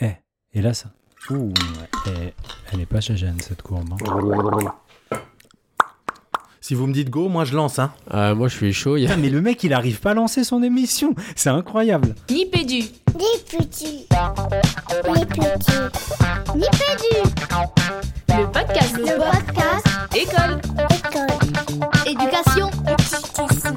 Eh, et là, ça. Ouh, elle, elle est pas chagène, cette courbe. hein. Si vous me dites go, moi je lance. Hein. Ah, moi, je suis chaud. il y a- Putain, mais le mec, il arrive pas à lancer son émission. C'est incroyable. Nipédu. Les petits. Les petits. Nipédu. Le podcast. Le podcast. École. École. Éducation. Éducation.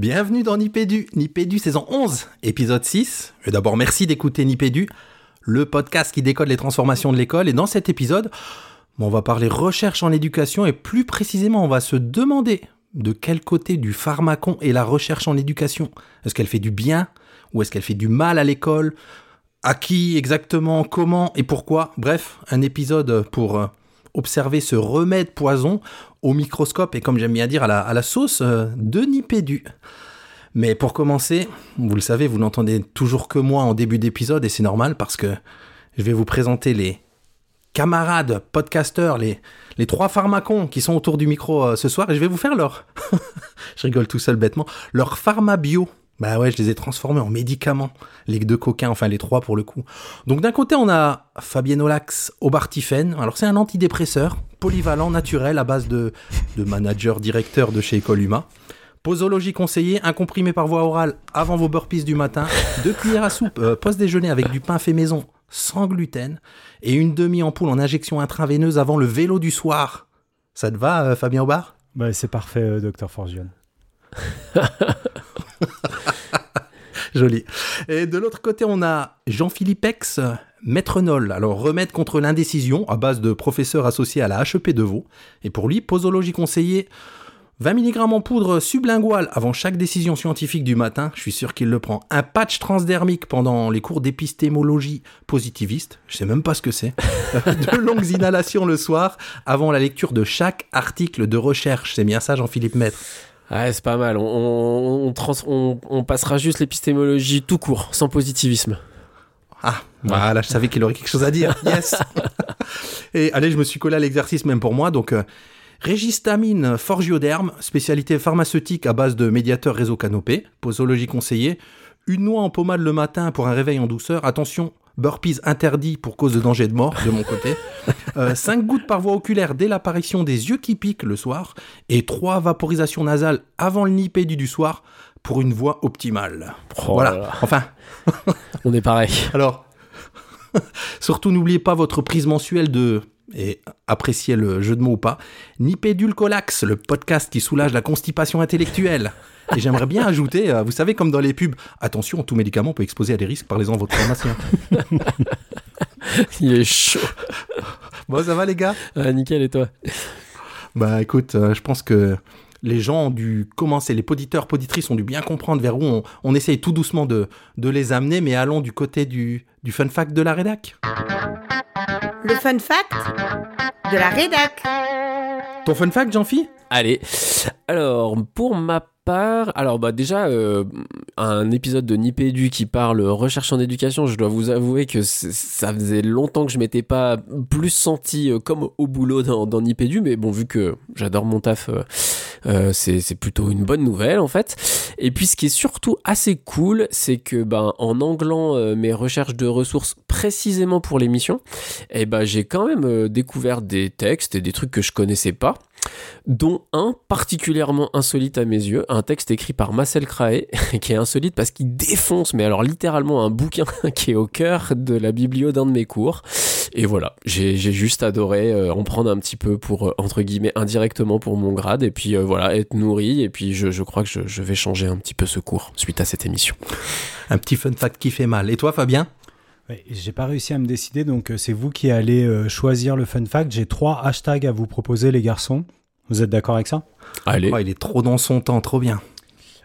Bienvenue dans Nipédu, Nipédu saison 11, épisode 6. Et d'abord, merci d'écouter Nipédu, le podcast qui décode les transformations de l'école. Et dans cet épisode, on va parler recherche en éducation et plus précisément, on va se demander de quel côté du pharmacon est la recherche en éducation. Est-ce qu'elle fait du bien ou est-ce qu'elle fait du mal à l'école? À qui exactement? Comment? Et pourquoi? Bref, un épisode pour euh, observer ce remède poison au microscope et comme j'aime bien dire à la, à la sauce euh, de Nipédu. Mais pour commencer, vous le savez, vous n'entendez toujours que moi en début d'épisode et c'est normal parce que je vais vous présenter les camarades podcasteurs, les, les trois pharmacons qui sont autour du micro euh, ce soir et je vais vous faire leur, je rigole tout seul bêtement, leur pharma bio. Bah ouais, je les ai transformés en médicaments, les deux coquins, enfin les trois pour le coup. Donc d'un côté, on a Fabienolax Obartifen. Alors c'est un antidépresseur polyvalent, naturel, à base de, de manager directeur de chez Ecoluma. Posologie conseillée, un comprimé par voie orale avant vos burpees du matin, deux cuillères à soupe euh, post-déjeuner avec du pain fait maison sans gluten et une demi-ampoule en injection intraveineuse avant le vélo du soir. Ça te va, euh, Fabien Aubard? Bah, c'est parfait, euh, Dr. Forgione. Joli. Et de l'autre côté, on a Jean-Philippe X, euh, Maîtrenol. Alors, remède contre l'indécision à base de professeur associé à la HEP de Vaud. Et pour lui, posologie conseillée, 20 mg en poudre sublinguale avant chaque décision scientifique du matin. Je suis sûr qu'il le prend. Un patch transdermique pendant les cours d'épistémologie positiviste. Je sais même pas ce que c'est. de longues inhalations le soir avant la lecture de chaque article de recherche. C'est bien ça, Jean-Philippe Maître? Ouais, c'est pas mal. On, on, on trans- on- on passera juste l'épistémologie tout court, sans positivisme. Ah, voilà, je savais qu'il aurait quelque chose à dire. Yes. Et allez, je me suis collé à l'exercice même pour moi. Donc, euh, Régistamine Forgioderme, spécialité pharmaceutique à base de médiateur réseau canopé, posologie conseillée. Une noix en pommade le matin pour un réveil en douceur. Attention, burpees interdit pour cause de danger de mort de mon côté. 5 gouttes par voie oculaire dès l'apparition des yeux qui piquent le soir. Et 3 vaporisations nasales avant le nipédu du soir pour une voix optimale. Oh voilà. là là. Enfin, On est pareil. alors, surtout n'oubliez pas votre prise mensuelle de, et appréciez le jeu de mots ou pas, Nipédulcolax, le podcast qui soulage la constipation intellectuelle. Et j'aimerais bien ajouter, euh, vous savez, comme dans les pubs, attention, tout médicament peut exposer à des risques, parlez-en à votre pharmacien. Il est chaud. Bon, ça va les gars? Ah, nickel, et toi? Bah écoute, euh, je pense que les gens ont dû commencer, les poditeurs, poditrices ont dû bien comprendre vers où on, on essaye tout doucement de, de les amener, mais allons du côté du, du fun fact de la rédac. Le fun fact de la rédac. Ton fun fact, Jean-Phi? Allez. Alors, pour ma alors bah déjà euh, un épisode de Nipédu qui parle recherche en éducation, je dois vous avouer que ça faisait longtemps que je m'étais pas plus senti euh, comme au boulot dans, dans mais bon vu que j'adore mon taf, euh, c'est plutôt une bonne nouvelle en fait. Et puis ce qui est surtout assez cool, c'est que ben en anglant mes recherches de ressources précisément pour l'émission, eh ben j'ai quand même découvert des textes et des trucs que je connaissais pas dont un particulièrement insolite à mes yeux, un texte écrit par Marcel Craé, qui est insolite parce qu'il défonce, mais alors littéralement un bouquin qui est au cœur de la biblio d'un de mes cours. Et voilà, j'ai juste adoré euh, en prendre un petit peu pour, euh, entre guillemets, indirectement pour mon grade, et puis euh, voilà, être nourri, et puis je, je crois que je, je vais changer un petit peu ce cours suite à cette émission. Un petit fun fact qui fait mal. Et toi, Fabien? J'ai pas réussi à me décider, donc c'est vous qui allez choisir le fun fact. J'ai trois hashtags à vous proposer, les garçons. Vous êtes d'accord avec ça? Allez, Oh, Il est trop dans son temps, trop bien.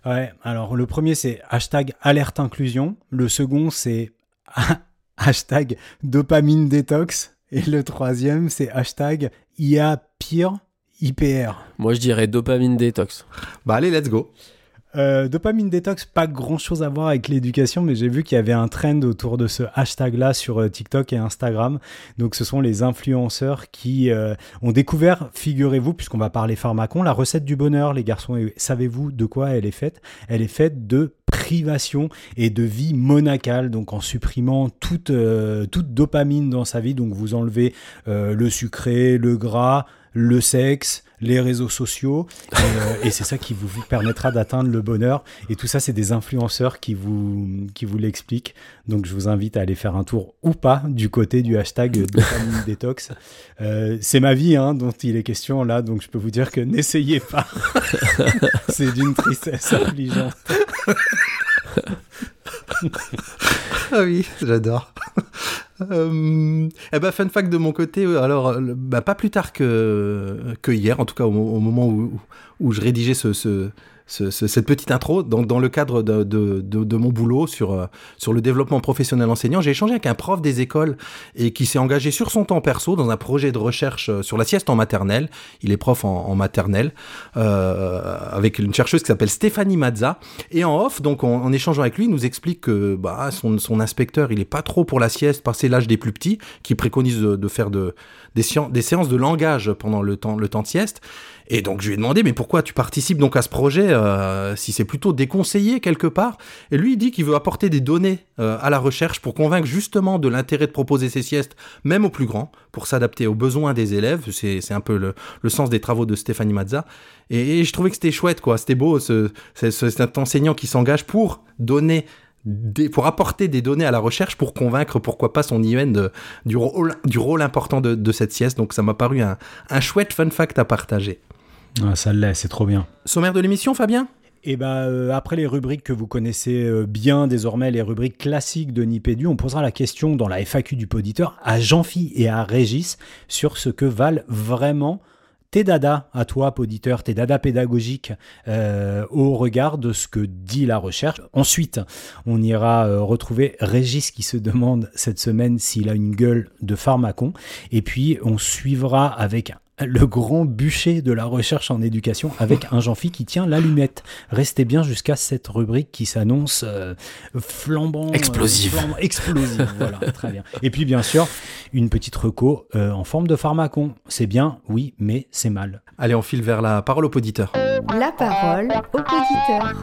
Ouais, alors le premier c'est hashtag alerte inclusion, le second c'est hashtag dopamine détox, et le troisième c'est hashtag IA pire IPR. moi je dirais dopamine détox. Bah allez, let's go. Euh, dopamine détox, pas grand chose à voir avec l'éducation, mais j'ai vu qu'il y avait un trend autour de ce hashtag-là sur euh, TikTok et Instagram. Donc, ce sont les influenceurs qui euh, ont découvert, figurez-vous, puisqu'on va parler pharmacon, la recette du bonheur, les garçons. Savez-vous de quoi elle est faite? Elle est faite de privation et de vie monacale, donc en supprimant toute, toute dopamine dans sa vie. Donc, vous enlevez le sucré, le gras, le sexe, les réseaux sociaux, et, euh, et c'est ça qui vous permettra d'atteindre le bonheur. Et tout ça, c'est des influenceurs qui vous, qui vous l'expliquent. Donc, je vous invite à aller faire un tour ou pas du côté du hashtag détox. Euh, c'est ma vie hein, dont il est question là, donc je peux vous dire que n'essayez pas. c'est d'une tristesse affligeante. Ah oui, j'adore. Euh, eh ben, fun fact de mon côté, euh, alors, euh, bah, pas plus tard que, hier, en tout cas au, au moment où, je rédigeais ce- ce- ce- cette petite intro, donc dans le cadre de, de- de- de mon boulot sur, euh, sur le développement professionnel enseignant, j'ai échangé avec un prof des écoles et qui s'est engagé sur son temps perso dans un projet de recherche euh, sur la sieste en maternelle. Il est prof en, maternelle, euh, avec une chercheuse qui s'appelle Stéphanie Mazza. Et en off, donc en, échangeant avec lui, il nous explique que bah, son, son inspecteur, il est pas trop pour la sieste, passer l'âge des plus petits, qui préconise de, de faire de, des, des séances de langage pendant le temps, le temps de sieste. Et donc je lui ai demandé, mais pourquoi tu participes donc à ce projet euh, si c'est plutôt déconseillé quelque part? Et lui, il dit qu'il veut apporter des données euh, à la recherche pour convaincre justement de l'intérêt de proposer ces siestes, même aux plus grands, pour s'adapter aux besoins des élèves. C'est un peu le, le sens des travaux de Stéphanie Mazza. Et, je trouvais que c'était chouette, quoi. C'était beau, ce, ce- ce- cet enseignant qui s'engage pour donner des- pour apporter des données à la recherche pour convaincre pourquoi pas son de- du, rôle, du rôle important de, de cette sieste. Donc ça m'a paru un, un chouette fun fact à partager. Ah, ça l'est, c'est trop bien. Sommaire de l'émission, Fabien? Et bah, euh, après les rubriques que vous connaissez euh, bien désormais, les rubriques classiques de Nipédu, on posera la question dans la FAQ du poditeur à Jean-Phi et à Régis sur ce que valent vraiment tes dadas à toi, poditeur, tes dadas pédagogiques euh, au regard de ce que dit la recherche. Ensuite, on ira euh, retrouver Régis qui se demande cette semaine s'il a une gueule de pharmacon. Et puis, on suivra avec le grand bûcher de la recherche en éducation avec un Jean-Phi qui tient l'allumette. Restez bien jusqu'à cette rubrique qui s'annonce euh, flambant. euh, Explosive. flambant- explosive, voilà, très bien. Et puis bien sûr, une petite reco euh, en forme de pharmacon. C'est bien, oui, mais c'est mal. Allez, on file vers la parole au poditeur. La parole au poditeur.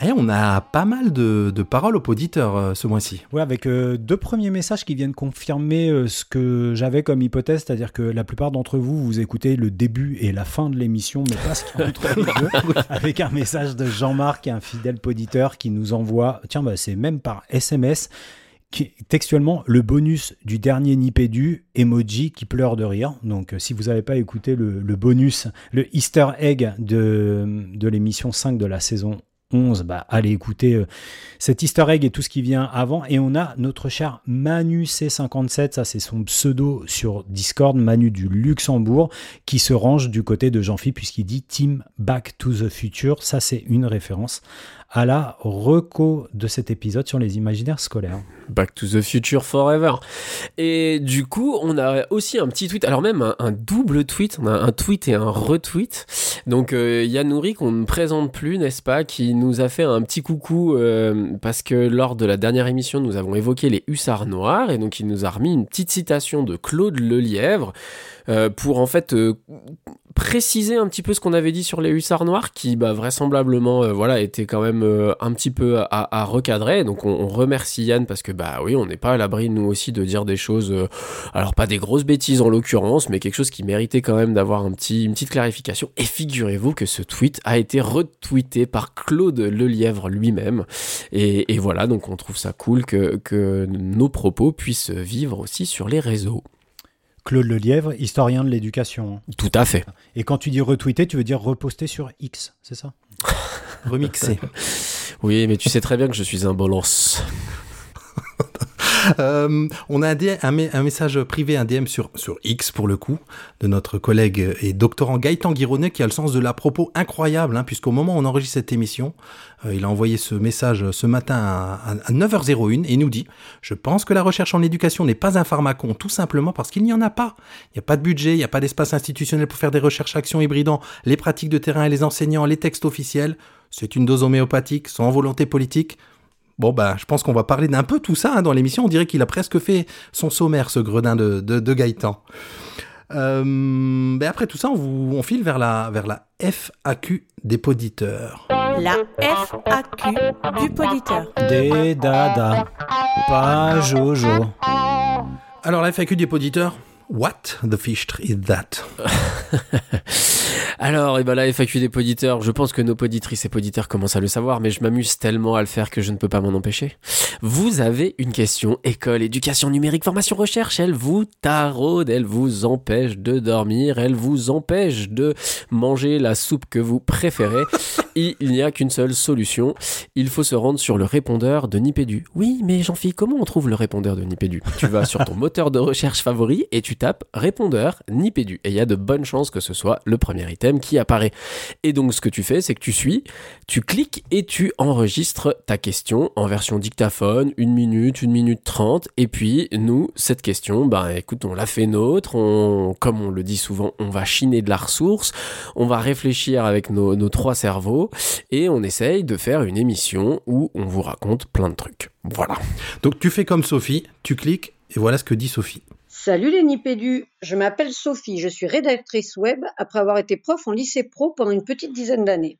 Eh, on a pas mal de, de paroles au poditeur euh, ce mois-ci. Ouais, avec euh, deux premiers messages qui viennent confirmer euh, ce que j'avais comme hypothèse, c'est-à-dire que la plupart d'entre vous, vous écoutez le début et la fin de l'émission, mais pas ce a entre les deux, avec un message de Jean-Marc, un fidèle poditeur, qui nous envoie, tiens, bah, c'est même par SMS, qui, textuellement, le bonus du dernier Nipédu, emoji qui pleure de rire. Donc, si vous n'avez pas écouté le, le bonus, le Easter egg de, de l'émission 5 de la saison 11, bah, allez écouter euh, cet easter egg et tout ce qui vient avant. Et on a notre cher Manu C57, ça c'est son pseudo sur Discord, Manu du Luxembourg, qui se range du côté de Jean-Philippe puisqu'il dit Team Back to the Future. Ça c'est une référence à la reco de cet épisode sur les imaginaires scolaires. Back to the Future Forever. Et du coup, on a aussi un petit tweet, alors même un, double tweet, on a un tweet et un retweet. Donc euh, qu'on ne présente plus, n'est-ce pas, qui nous a fait un petit coucou euh, parce que lors de la dernière émission, nous avons évoqué les hussards noirs et donc il nous a remis une petite citation de Claude Lelièvre euh, pour en fait euh, préciser un petit peu ce qu'on avait dit sur les hussards noirs qui bah, vraisemblablement euh, voilà était quand même un petit peu à, recadrer. Donc on, remercie Yann parce que bah oui on n'est pas à l'abri nous aussi de dire des choses alors pas des grosses bêtises en l'occurrence mais quelque chose qui méritait quand même d'avoir un petit, une petite clarification. Et figurez-vous que ce tweet a été retweeté par Claude Lelièvre lui-même. Et, voilà donc on trouve ça cool que nos propos puissent vivre aussi sur les réseaux Claude Lelièvre, historien de l'éducation. tout à fait Et quand tu dis retweeter, tu veux dire reposter sur X, c'est ça? Remixé. oui mais tu sais très bien que je suis un balance Euh, on a un, message privé, un DM sur, X pour le coup, de notre collègue et doctorant Gaëtan Guironnet qui a le sens de la propos incroyable, hein, puisqu'au moment où on enregistre cette émission, euh, il a envoyé ce message ce matin à, à- à 9h01 et nous dit Je pense que la recherche en éducation n'est pas un pharmacon, tout simplement parce qu'il n'y en a pas. Il n'y a pas de budget, il n'y a pas d'espace institutionnel pour faire des recherches-actions hybridant les pratiques de terrain et les enseignants, les textes officiels. C'est une dose homéopathique, sans volonté politique. Bon, bah, je pense qu'on va parler d'un peu tout ça hein, dans l'émission. On dirait qu'il a presque fait son sommaire, ce gredin de, de, de Gaëtan. Euh, ben après tout ça, on, vous, on file vers la, vers la FAQ des poditeurs. La FAQ du poditeur. Des dada, pas Jojo. Alors, la FAQ des poditeurs, what the fish is that? Alors, et ben là, FAQ des poditeurs, je pense que nos poditrices et poditeurs commencent à le savoir, mais je m'amuse tellement à le faire que je ne peux pas m'en empêcher. Vous avez une question, école, éducation numérique, formation, recherche, elle vous taraude, elle vous empêche de dormir, elle vous empêche de manger la soupe que vous préférez. Il n'y a qu'une seule solution, il faut se rendre sur le répondeur de Nipédu. Oui, mais Jean-Philippe, comment on trouve le répondeur de Nipédu Tu vas sur ton moteur de recherche favori et tu répondeur Nipédu. Et il y a de bonnes chances que ce soit le premier item qui apparaît. Et donc ce que tu fais, c'est que tu suis, tu cliques et tu enregistres ta question en version dictaphone, une minute, une minute trente. Et puis nous, cette question, bah écoute, on l'a fait nôtre. On, comme on le dit souvent, on va chiner de la ressource. On va réfléchir avec nos, nos trois cerveaux et on essaye de faire une émission où on vous raconte plein de trucs. Voilà. Donc, tu fais comme Sophie, tu cliques, et voilà ce que dit Sophie. Salut les Nipédus, je m'appelle Sophie, je suis rédactrice web après avoir été prof en lycée pro pendant une petite dizaine d'années.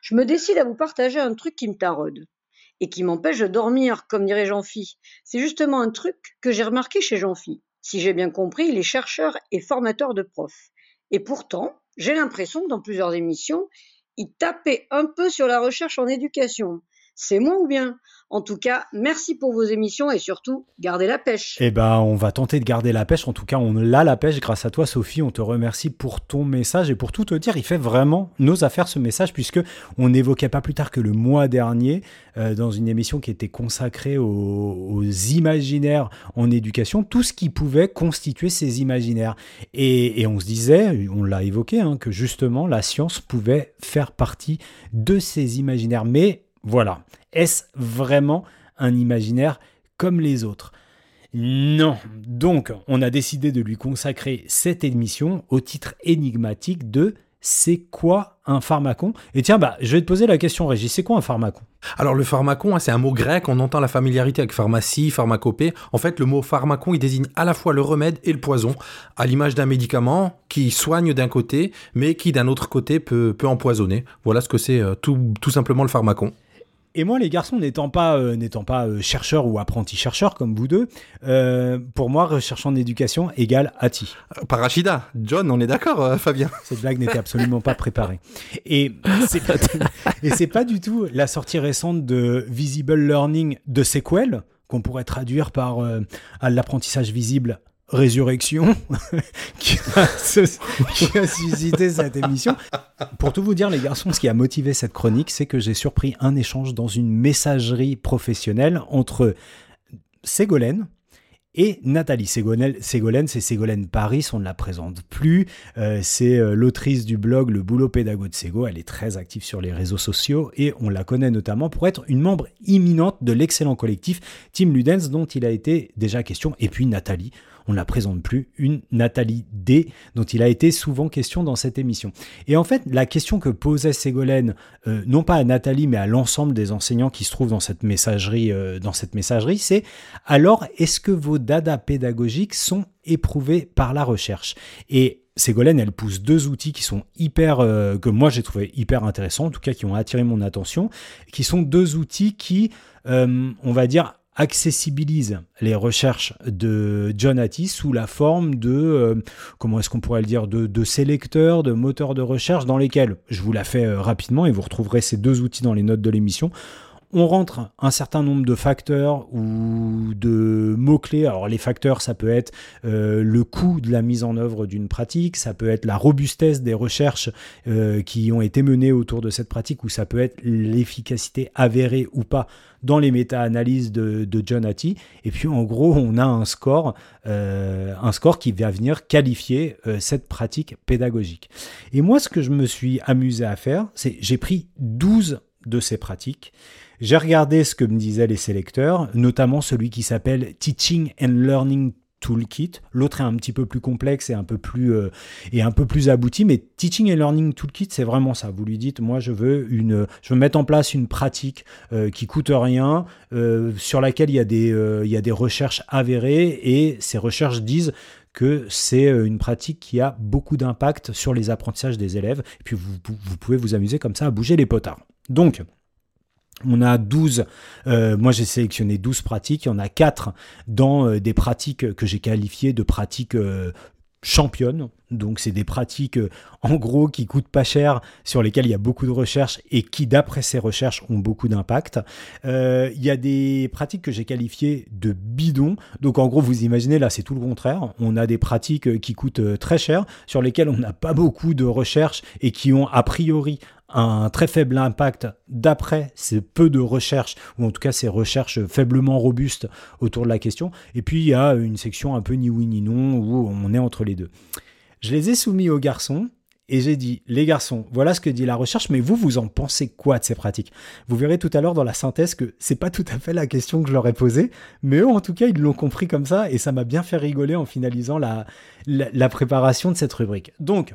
Je me décide à vous partager un truc qui me taraude et qui m'empêche de dormir, comme dirait Jean-Phi. C'est justement un truc que j'ai remarqué chez Jean-Phi. Si j'ai bien compris, il est chercheur et formateur de profs. Et pourtant, j'ai l'impression que dans plusieurs émissions, il tapait un peu sur la recherche en éducation. C'est moi ou bien? En tout cas, merci pour vos émissions et surtout, gardez la pêche. Eh ben, on va tenter de garder la pêche. En tout cas, on l'a la pêche grâce à toi, Sophie. On te remercie pour ton message et pour tout te dire. Il fait vraiment nos affaires ce message puisque on n'évoquait pas plus tard que le mois dernier euh, dans une émission qui était consacrée aux, imaginaires en éducation, tout ce qui pouvait constituer ces imaginaires. Et, et on se disait, on l'a évoqué, hein, que justement la science pouvait faire partie de ces imaginaires. Mais voilà, est-ce vraiment un imaginaire comme les autres? Non. Donc, on a décidé de lui consacrer cette émission au titre énigmatique de C'est quoi un pharmacon? Et tiens, bah, je vais te poser la question, Régis, c'est quoi un pharmacon? Alors le pharmacon, hein, c'est un mot grec, on entend la familiarité avec pharmacie, pharmacopée. En fait, le mot pharmacon, il désigne à la fois le remède et le poison, à l'image d'un médicament qui soigne d'un côté, mais qui d'un autre côté peut, empoisonner. Voilà ce que c'est euh, tout simplement le pharmacon. Et moi, les garçons, n'étant pas, euh, n'étant pas euh, chercheurs ou apprentis chercheurs comme vous deux, euh, pour moi, recherche en éducation égale ATI. Euh, Parachida, John, on est d'accord, Fabien? Cette blague n'était absolument pas préparée. Et c'est pas, et c'est pas du tout la sortie récente de Visible Learning de Sequel, qu'on pourrait traduire par à l'apprentissage visible Résurrection, qui, a, suscité cette émission. Pour tout vous dire, les garçons, ce qui a motivé cette chronique, c'est que j'ai surpris un échange dans une messagerie professionnelle entre Ségolène, et Nathalie Ségolène, Ségolène c'est Ségolène Paris, on ne la présente plus. Euh, c'est euh, l'autrice du blog Le Boulot Pédago de Ségo. Elle est très active sur les réseaux sociaux et on la connaît notamment pour être une membre imminente de l'excellent collectif Team Ludens dont il a été déjà question. Et puis Nathalie, on ne la présente plus, une Nathalie D dont il a été souvent question dans cette émission. Et en fait, la question que posait Ségolène, euh, non pas à Nathalie, mais à l'ensemble des enseignants qui se trouvent dans cette messagerie, euh, dans cette messagerie, c'est alors est-ce que vos dadas pédagogiques sont éprouvés par la recherche? Et Ségolène, elle pousse deux outils qui sont hyper, euh, que moi j'ai trouvé hyper intéressants, en tout cas qui ont attiré mon attention, qui sont deux outils qui, on va dire, accessibilisent les recherches de John Hattie sous la forme de, euh, comment est-ce qu'on pourrait le dire, de, de sélecteurs, de moteurs de recherche dans lesquels, je vous la fais euh, rapidement et vous retrouverez ces deux outils dans les notes de l'émission, on rentre un certain nombre de facteurs ou de mots-clés. Alors les facteurs, ça peut être euh, le coût de la mise en œuvre d'une pratique, ça peut être la robustesse des recherches euh, qui ont été menées autour de cette pratique, ou ça peut être l'efficacité avérée ou pas dans les méta-analyses de, John Hattie. Et puis en gros, on a un score, euh, un score qui va venir qualifier cette pratique pédagogique. Et moi, ce que je me suis amusé à faire, c'est j'ai pris 12 de ces pratiques. J'ai regardé ce que me disaient les sélecteurs, notamment celui qui s'appelle Teaching and Learning Toolkit. L'autre est un petit peu plus complexe et un peu plus, euh, et un peu plus abouti, mais Teaching and Learning Toolkit, c'est vraiment ça. Vous lui dites, moi, je veux, une, je veux mettre en place une pratique euh, qui coûte rien, euh, sur laquelle il y, a des, euh, il y a des recherches avérées, et ces recherches disent que c'est une pratique qui a beaucoup d'impact sur les apprentissages des élèves. Et puis, vous, vous pouvez vous amuser comme ça à bouger les potards. Donc, on a 12, euh, moi j'ai sélectionné 12 pratiques, il y en a 4 dans euh, des pratiques que j'ai qualifiées de pratiques euh, championnes. Donc c'est des pratiques en gros qui coûtent pas cher, sur lesquelles il y a beaucoup de recherches et qui d'après ces recherches ont beaucoup d'impact. Il y a des pratiques que j'ai qualifiées de bidons. Donc en gros vous imaginez là c'est tout le contraire. On a des pratiques qui coûtent très cher, sur lesquelles on n'a pas beaucoup de recherches et qui ont a priori un très faible impact d'après ces peu de recherches, ou en tout cas ces recherches faiblement robustes autour de la question. Et puis il y a une section un peu ni oui ni non, où on est entre les deux. Je les ai soumis aux garçons, et j'ai dit, les garçons, voilà ce que dit la recherche, mais vous, vous en pensez quoi de ces pratiques? Vous verrez tout à l'heure dans la synthèse que c'est pas tout à fait la question que je leur ai posée, mais eux, en tout cas, ils l'ont compris comme ça, et ça m'a bien fait rigoler en finalisant la, la, la préparation de cette rubrique. Donc,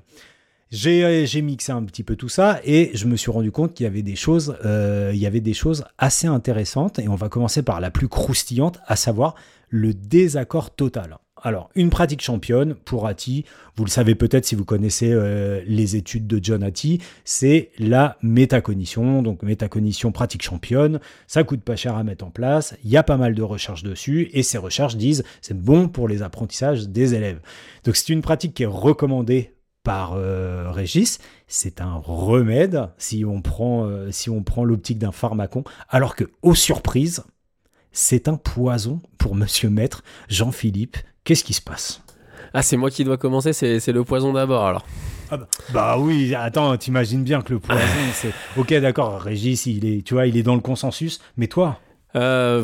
j'ai j'ai mixé un petit peu tout ça et je me suis rendu compte qu'il y avait des choses, euh, y avait des choses assez intéressantes et on va commencer par la plus croustillante, à savoir le désaccord total. Alors, une pratique championne pour Hattie, vous le savez peut-être si vous connaissez euh, les études de John Hattie, c'est la métacognition. Donc, métacognition pratique championne, ça coûte pas cher à mettre en place, il y a pas mal de recherches dessus et ces recherches disent c'est bon pour les apprentissages des élèves. Donc, c'est une pratique qui est recommandée par euh, Régis, c'est un remède si on prend, euh, si on prend l'optique d'un pharmacon, alors que, aux surprises, c'est un poison pour monsieur maître Jean-Philippe. Qu'est-ce qui se passe? Ah, c'est moi qui dois commencer, c'est c'est le poison d'abord alors. ah bah, bah oui, attends, t'imagines bien que le poison, c'est... Ok, d'accord, Régis, il est, tu vois, il est dans le consensus, mais toi? Euh,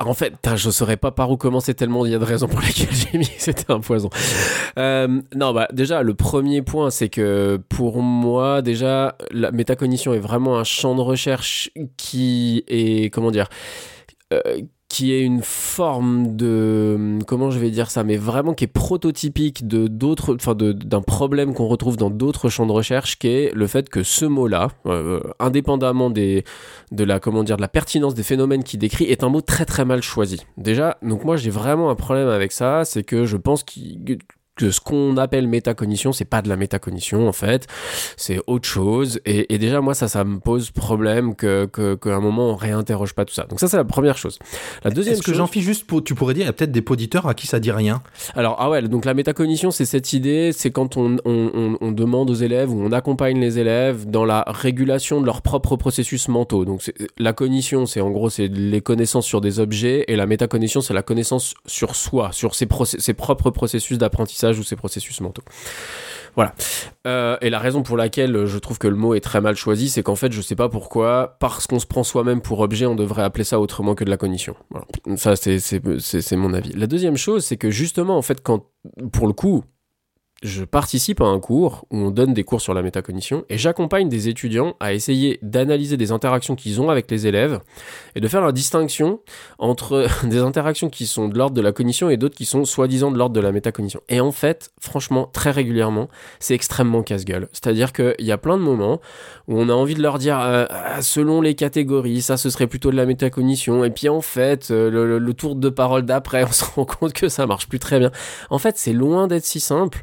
en fait, je saurais pas par où commencer tellement il y a de raisons pour lesquelles j'ai mis c'était un poison. Euh, non, bah déjà le premier point, c'est que pour moi, déjà, la métacognition est vraiment un champ de recherche qui est comment dire. euh, qui est une forme de comment je vais dire ça mais vraiment qui est prototypique de d'autres enfin d'un problème qu'on retrouve dans d'autres champs de recherche qui est le fait que ce mot-là euh, indépendamment des de la comment dire de la pertinence des phénomènes qu'il décrit est un mot très très mal choisi. Déjà, donc moi j'ai vraiment un problème avec ça, c'est que je pense qu'il- que ce qu'on appelle métacognition, c'est pas de la métacognition en fait, c'est autre chose. Et, et déjà moi ça, ça me pose problème que qu'à un moment on réinterroge pas tout ça. Donc ça c'est la première chose. La deuxième Est-ce que chose, Jean-Philippe, juste pour, tu pourrais dire, il y a peut-être des auditeurs à qui ça dit rien. alors, ah ouais, donc la métacognition, c'est cette idée, c'est quand on, on, on- on demande aux élèves ou on accompagne les élèves dans la régulation de leurs propres processus mentaux. Donc, la cognition, c'est en gros, c'est les connaissances sur des objets, et la métacognition, c'est la connaissance sur soi, sur ses propres processus d'apprentissage ou ses processus mentaux. Voilà. Euh, et la raison pour laquelle je trouve que le mot est très mal choisi, c'est qu'en fait, je sais pas pourquoi, parce qu'on se prend soi-même pour objet, on devrait appeler ça autrement que de la cognition. Ça, c'est mon avis. La deuxième chose, c'est que justement, en fait, quand, pour le coup, je participe à un cours où on donne des cours sur la métacognition et j'accompagne des étudiants à essayer d'analyser des interactions qu'ils ont avec les élèves et de faire la distinction entre des interactions qui sont de l'ordre de la cognition et d'autres qui sont soi-disant de l'ordre de la métacognition. Et en fait, franchement, très régulièrement, c'est extrêmement casse-gueule. C'est-à-dire qu'il y a plein de moments où on a envie de leur dire, euh, ah, selon les catégories, ça ce serait plutôt de la métacognition. Et puis en fait, euh, le, le- le tour de parole d'après, on se rend compte que ça marche plus très bien. En fait, c'est loin d'être si simple.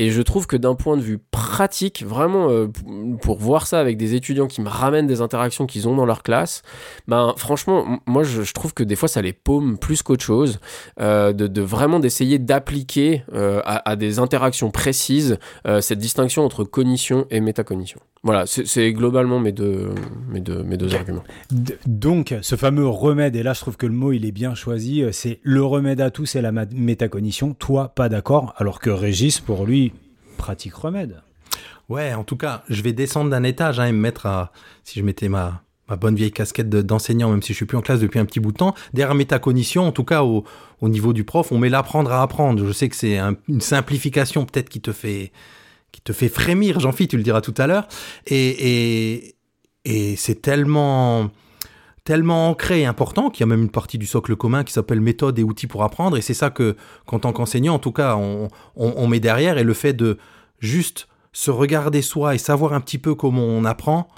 Et je trouve que d'un point de vue pratique, vraiment, euh, pour voir ça avec des étudiants qui me ramènent des interactions qu'ils ont dans leur classe, ben franchement, moi je, je trouve que des fois ça les paume plus qu'autre chose, euh, de, de vraiment d'essayer d'appliquer euh, à, à des interactions précises cette distinction entre cognition et métacognition. Voilà, c'est globalement mes deux, mes deux, mes deux arguments. Donc, ce fameux remède, et là je trouve que le mot il est bien choisi, c'est le remède à tout, c'est la métacognition. Toi, pas d'accord, alors que Régis, pour lui, pratique remède. Ouais, en tout cas, je vais descendre d'un étage hein, et me mettre à. Si je mettais ma, ma bonne vieille casquette de- d'enseignant, même si je suis plus en classe depuis un petit bout de temps, derrière métacognition, en tout cas au, au niveau du prof, on met l'apprendre à apprendre. Je sais que c'est un- une simplification peut-être qui te fait qui te fait frémir, Jean-Philippe, tu le diras tout à l'heure. Et, et, et c'est tellement tellement ancré et important qu'il y a même une partie du socle commun qui s'appelle méthode et outils pour apprendre. Et c'est ça que, qu'en tant qu'enseignant, en tout cas, on, met derrière. Et le fait de juste se regarder soi et savoir un petit peu comment on apprend,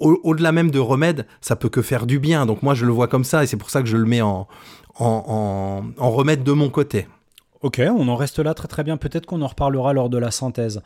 au-delà même de remède, ça peut que faire du bien. Donc moi, je le vois comme ça et c'est pour ça que je le mets en, en remède de mon côté. Ok, on en reste là très très bien. Peut-être qu'on en reparlera lors de la synthèse.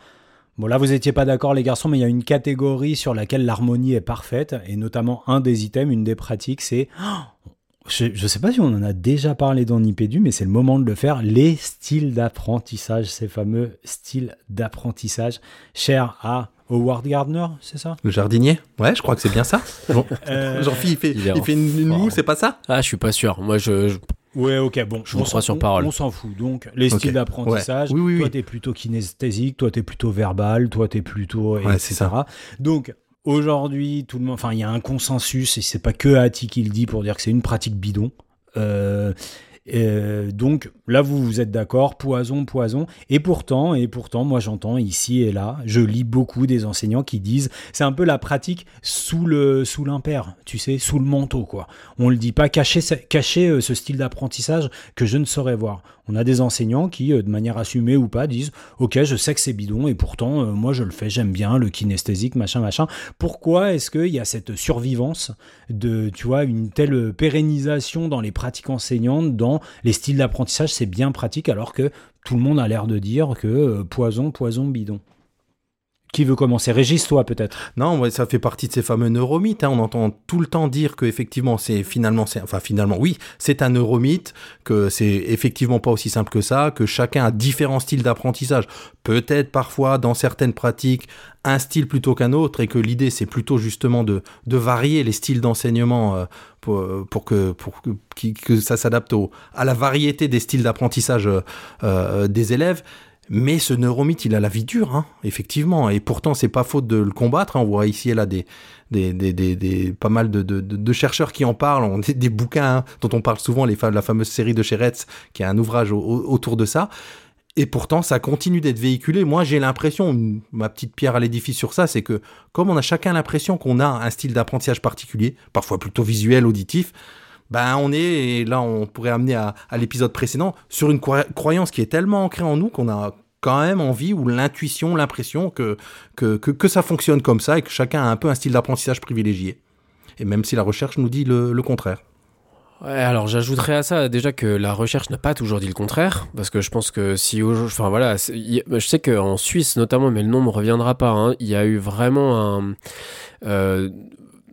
Bon, là, vous étiez pas d'accord, les garçons, mais il y a une catégorie sur laquelle l'harmonie est parfaite, et notamment un des items, une des pratiques, c'est. Oh, je, je sais pas si on en a déjà parlé dans Nipédu, mais c'est le moment de le faire. Les styles d'apprentissage, ces fameux styles d'apprentissage, chers à Howard Gardner, c'est ça? Le jardinier? Ouais, je crois que c'est bien ça. Jean- Euh, Jean-Philippe, il fait, il fait une, moue, c'est pas ça? Ah, je suis pas sûr. Moi, je, je- Ouais, ok, bon. Je vous on crois sur parole. On s'en fout. Donc, les styles d'apprentissage. ouais. Oui, oui, toi, oui. t'es plutôt kinesthésique, toi, t'es plutôt verbal, toi, t'es plutôt. Ouais, c'est ça. Donc, aujourd'hui, tout le monde. Enfin, il y a un consensus, et c'est pas que Ati qui le dit pour dire que c'est une pratique bidon. Euh, euh, donc là, vous vous êtes d'accord, poison, poison. Et pourtant, et pourtant, moi j'entends ici et là, je lis beaucoup des enseignants qui disent, c'est un peu la pratique sous le sous l'impair, tu sais, sous le manteau quoi. On le dit pas, cacher, cacher euh, ce style d'apprentissage que je ne saurais voir. On a des enseignants qui, euh, de manière assumée ou pas, disent, ok, je sais que c'est bidon et pourtant, moi je le fais, j'aime bien le kinesthésique, machin, machin. Pourquoi est-ce qu'il y a cette survivance de, tu vois, une telle pérennisation dans les pratiques enseignantes, dans les styles d'apprentissage, c'est bien pratique, alors que tout le monde a l'air de dire que euh, poison, poison, bidon. Qui veut commencer? Régis, toi peut-être? Non, ça fait partie de ces fameux neuromythes. hein. On entend tout le temps dire que effectivement, c'est finalement, enfin finalement, oui, c'est un neuromythe, que c'est effectivement pas aussi simple que ça, que chacun a différents styles d'apprentissage. Peut-être parfois dans certaines pratiques un style plutôt qu'un autre, et que l'idée c'est plutôt justement de, de varier les styles d'enseignement euh, pour, que pour que, que ça s'adapte à la variété des styles d'apprentissage euh, euh, des élèves. Mais ce neuromythe, il a la vie dure, hein, effectivement. Et pourtant, c'est pas faute de le combattre. hein. On voit ici et là des, des, des, des, pas mal de, de, de- chercheurs qui en parlent. On, des, bouquins hein, dont on parle souvent, les, la fameuse série de Cheretz, qui a un ouvrage au- au- autour de ça. Et pourtant, ça continue d'être véhiculé. Moi, j'ai l'impression, ma petite pierre à l'édifice sur ça, c'est que comme on a chacun l'impression qu'on a un style d'apprentissage particulier, parfois plutôt visuel, auditif, ben on est, et là on pourrait amener à, l'épisode précédent, sur une croyance qui est tellement ancrée en nous qu'on a quand même envie ou l'intuition, l'impression que, ça fonctionne comme ça et que chacun a un peu un style d'apprentissage privilégié. Et même si la recherche nous dit le contraire. Alors j'ajouterais à ça déjà que la recherche n'a pas toujours dit le contraire, parce que je pense que si, enfin voilà, je sais qu'en Suisse notamment, mais le nom me reviendra pas, hein, il y a eu vraiment un, euh,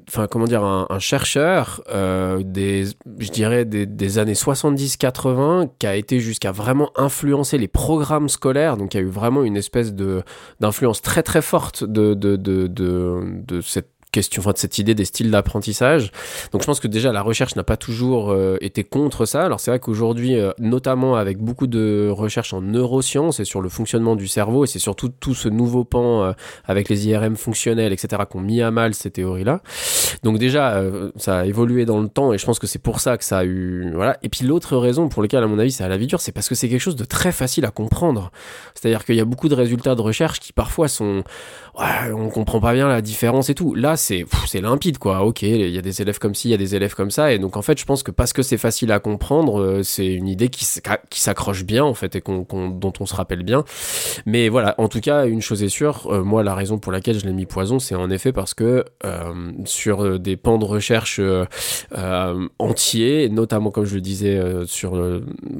enfin comment dire, un, un chercheur euh, des, je dirais des, des années 70-80 qui a été jusqu'à vraiment influencer les programmes scolaires, donc il y a eu vraiment une espèce de d'influence très très forte de de de de, de cette question, enfin de cette idée des styles d'apprentissage. Donc je pense que déjà la recherche n'a pas toujours euh, été contre ça. Alors c'est vrai qu'aujourd'hui, euh, notamment avec beaucoup de recherches en neurosciences et sur le fonctionnement du cerveau, et c'est surtout tout ce nouveau pan euh, avec les IRM fonctionnels, etc., qui ont mis à mal ces théories-là. Donc déjà, euh, ça a évolué dans le temps et je pense que c'est pour ça que ça a eu... Voilà. Et puis l'autre raison pour laquelle, à mon avis, ça a la vie dure, c'est parce que c'est quelque chose de très facile à comprendre. C'est-à-dire qu'il y a beaucoup de résultats de recherche qui parfois sont ouais, on comprend pas bien la différence et tout. Là, c'est c'est limpide, quoi. Ok, il y a des élèves comme ci, il y a des élèves comme ça. Et donc, en fait, je pense que parce que c'est facile à comprendre, euh, c'est une idée qui, s'accroche bien, en fait, et dont on se rappelle bien. Mais voilà, en tout cas, une chose est sûre, euh, moi, la raison pour laquelle je l'ai mis poison, c'est en effet parce que euh, sur des pans de recherche entiers, notamment, comme je le disais, sur,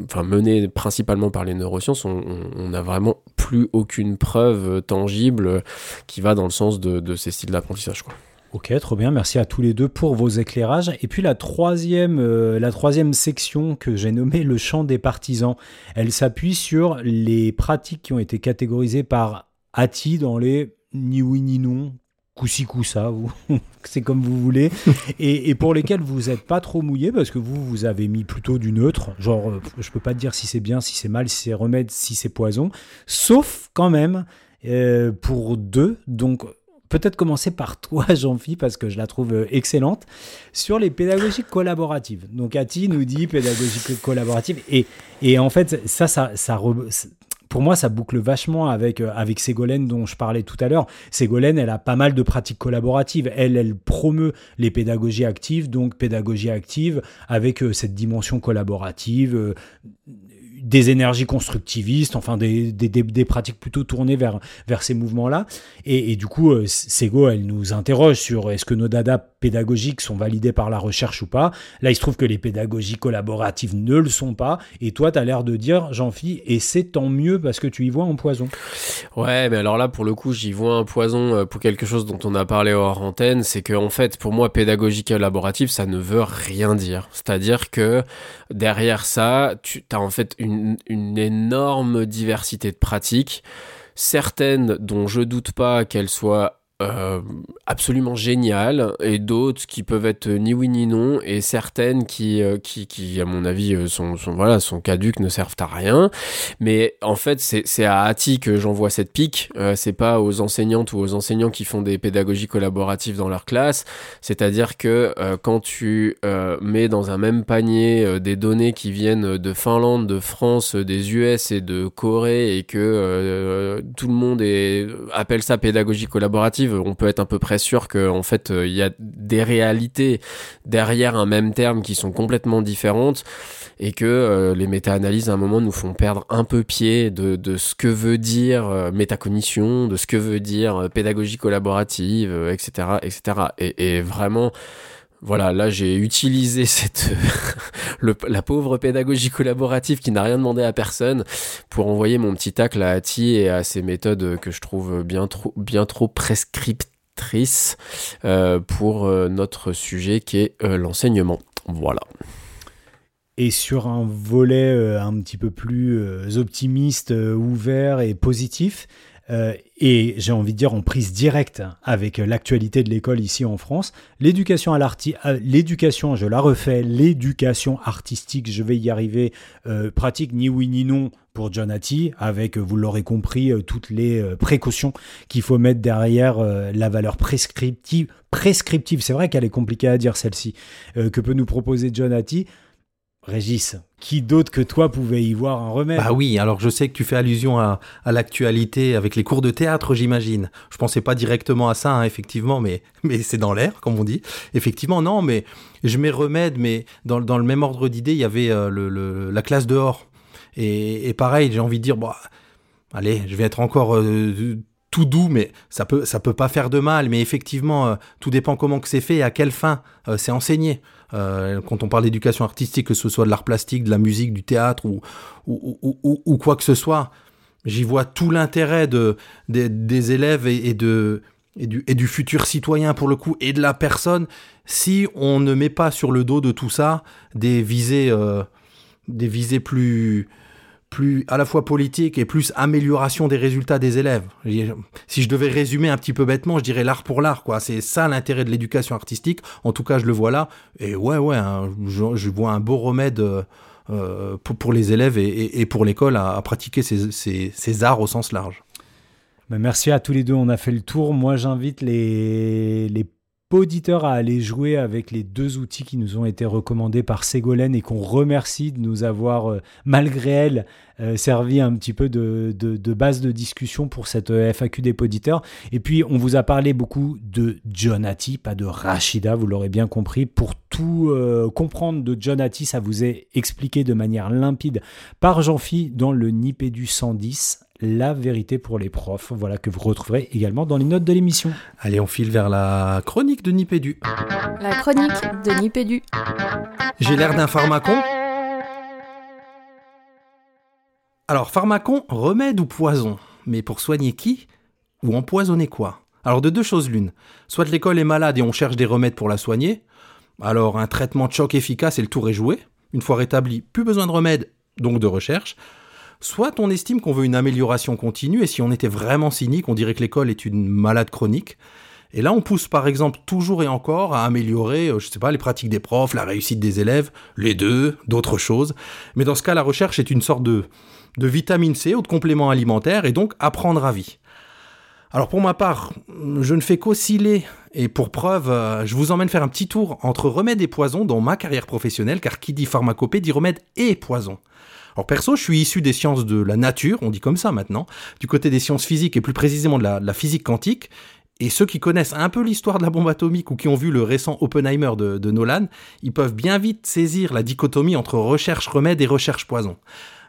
enfin, menés principalement par les neurosciences, on, on- on a vraiment plus aucune preuve tangible qui va dans le sens de, de ces styles d'apprentissage. Quoi. Ok, trop bien. Merci à tous les deux pour vos éclairages. Et puis la troisième, euh, la troisième section que j'ai nommée le champ des partisans, elle s'appuie sur les pratiques qui ont été catégorisées par Ati dans les ni oui ni non, coussi coussa, c'est comme vous voulez, et, et pour lesquelles vous n'êtes pas trop mouillé parce que vous, vous avez mis plutôt du neutre. Genre, euh, je peux pas te dire si c'est bien, si c'est mal, si c'est remède, si c'est poison. Sauf quand même euh, pour deux. Donc peut-être commencer par toi, Jean-Phi, parce que je la trouve euh, excellente, sur les pédagogies collaboratives. Donc, Ati nous dit pédagogie co- collaborative. Et, et en fait, ça, ça, ça pour moi, ça boucle vachement avec, euh, avec Ségolène dont je parlais tout à l'heure. Ségolène, elle a pas mal de pratiques collaboratives. Elle, elle promeut les pédagogies actives, donc pédagogie active avec cette dimension collaborative, des énergies constructivistes, enfin des, des, des- pratiques plutôt tournées vers, vers ces mouvements-là. Et, et du coup, euh, Sego, elle nous interroge sur est-ce que nos dadas pédagogiques sont validés par la recherche ou pas? Là, il se trouve que les pédagogies collaboratives ne le sont pas. Et toi, tu as l'air de dire, Jean-Phi, et c'est tant mieux parce que tu y vois un poison. Ouais, mais alors là, pour le coup, j'y vois un poison euh, pour quelque chose dont on a parlé hors antenne. C'est que, en fait, pour moi, pédagogie collaborative, ça ne veut rien dire. C'est-à-dire que derrière ça, tu as en fait une, une énorme diversité de pratiques. Certaines dont je doute pas qu'elles soient euh, absolument géniales et d'autres qui peuvent être ni oui ni non et certaines qui, euh, qui, qui à mon avis, euh, sont, sont, voilà, sont caduques, ne servent à rien. Mais en fait, c'est à Ati que j'envoie cette pique. Euh, c'est pas aux enseignantes ou aux enseignants qui font des pédagogies collaboratives dans leur classe. C'est-à-dire que euh, quand tu euh, mets dans un même panier euh, des données qui viennent de Finlande, de France, euh, des US et de Corée et que euh, tout le monde appelle ça pédagogie collaborative, on peut être à peu près sûr que fait euh, il y a des réalités derrière un même terme qui sont complètement différentes et que euh, les méta-analyses à un moment nous font perdre un peu pied de, de ce que veut dire euh, métacognition, de ce que veut dire pédagogie collaborative, etc., etc. Et, et vraiment, voilà, là j'ai utilisé cette la pauvre pédagogie collaborative qui n'a rien demandé à personne pour envoyer mon petit tacle à Ati et à ses méthodes que je trouve bien trop bien trop prescriptrices euh, pour euh, notre sujet qui est euh, l'enseignement. Voilà. Et sur un volet un petit peu plus optimiste, ouvert et positif, euh, et j'ai envie de dire en prise directe avec euh, l'actualité de l'école ici en France, l'éducation à l'éducation, je la refais, l'éducation artistique, je vais y arriver, euh, pratique ni oui ni non pour John avec, vous l'aurez compris, toutes les précautions qu'il faut mettre derrière la valeur prescriptive. Prescriptive, c'est vrai qu'elle est compliquée à dire celle-ci, que peut nous proposer John. Régis, qui d'autre que toi pouvait y voir un remède? Bah oui, alors je sais que tu fais allusion à, l'actualité avec les cours de théâtre, j'imagine. Je pensais pas directement à ça, hein, effectivement, mais, mais c'est dans l'air, comme on dit. Effectivement, non, mais je mets remède, mais dans, dans le même ordre d'idée, il y avait euh, le, la classe dehors. Et, pareil, j'ai envie de dire, bah, allez, je vais être encore euh, tout doux, mais ça peut, ça peut pas faire de mal. Mais effectivement, euh, tout dépend comment que c'est fait et à quelle fin c'est enseigné. Euh, quand on parle d'éducation artistique, que ce soit de l'art plastique, de la musique, du théâtre ou, quoi que ce soit, j'y vois tout l'intérêt de, des- élèves et du futur citoyen pour le coup, et de la personne, si on ne met pas sur le dos de tout ça des visées, euh, des visées plus, plus à la fois politiques et plus amélioration des résultats des élèves. Si je devais résumer un petit peu bêtement, je dirais l'art pour l'art, quoi. C'est ça l'intérêt de l'éducation artistique. En tout cas, je le vois là. Et ouais, ouais, hein, je, vois un beau remède euh, euh, pour, les élèves et, pour l'école à, pratiquer ces, arts au sens large. Bah, merci à tous les deux, on a fait le tour. Moi, j'invite les auditeurs à aller jouer avec les deux outils qui nous ont été recommandés par Ségolène et qu'on remercie de nous avoir, euh, malgré elle, euh, servi un petit peu de, base de discussion pour cette euh, FAQ des auditeurs. Et puis, on vous a parlé beaucoup de Jonati, pas de Rachida, vous l'aurez bien compris. Pour tout comprendre de Jonati, ça vous est expliqué de manière limpide par Jean-Phi dans le Nipédu 110, la vérité pour les profs, voilà que vous retrouverez également dans les notes de l'émission. Allez, on file vers la chronique de Nipédu. La chronique de Nipédu. J'ai l'air d'un pharmacon Alors, pharmacon, remède ou poison? Mais pour soigner qui? Ou empoisonner quoi? Alors, de deux choses l'une. Soit l'école est malade et on cherche des remèdes pour la soigner. Alors, un traitement de choc efficace et le tour est joué. Une fois rétabli, plus besoin de remède, donc de recherche. Soit on estime qu'on veut une amélioration continue et si on était vraiment cynique, on dirait que l'école est une malade chronique. Et là, on pousse par exemple toujours et encore à améliorer, euh, je sais pas, les pratiques des profs, la réussite des élèves, les deux, d'autres choses. Mais dans ce cas, la recherche est une sorte de, de vitamine C ou de complément alimentaire et donc apprendre à vie. Alors pour ma part, je ne fais qu'osciller et pour preuve, euh, je vous emmène faire un petit tour entre remède et poison dans ma carrière professionnelle car qui dit pharmacopée dit remède et poison. Alors perso, je suis issu des sciences de la nature, on dit comme ça maintenant, du côté des sciences physiques et plus précisément de la, physique quantique. Et ceux qui connaissent un peu l'histoire de la bombe atomique ou qui ont vu le récent Oppenheimer de, de Nolan, ils peuvent bien vite saisir la dichotomie entre recherche-remède et recherche-poison.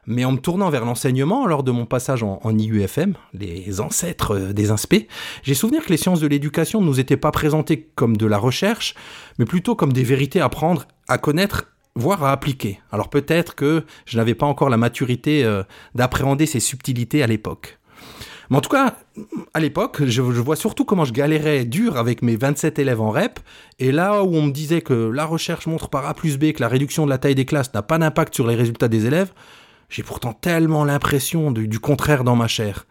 Mais en me tournant vers l'enseignement, lors de mon passage en, en IUFM, les ancêtres euh, des inspects, j'ai souvenir que les sciences de l'éducation ne nous étaient pas présentées comme de la recherche, mais plutôt comme des vérités à prendre, à connaître, voire à appliquer. Alors peut-être que je n'avais pas encore la maturité euh, d'appréhender ces subtilités à l'époque. Mais en tout cas, à l'époque, je, vois surtout comment je galérais dur avec mes 27 élèves en REP, et là où on me disait que la recherche montre par A plus B que la réduction de la taille des classes n'a pas d'impact sur les résultats des élèves, j'ai pourtant tellement l'impression du, du contraire dans ma chair.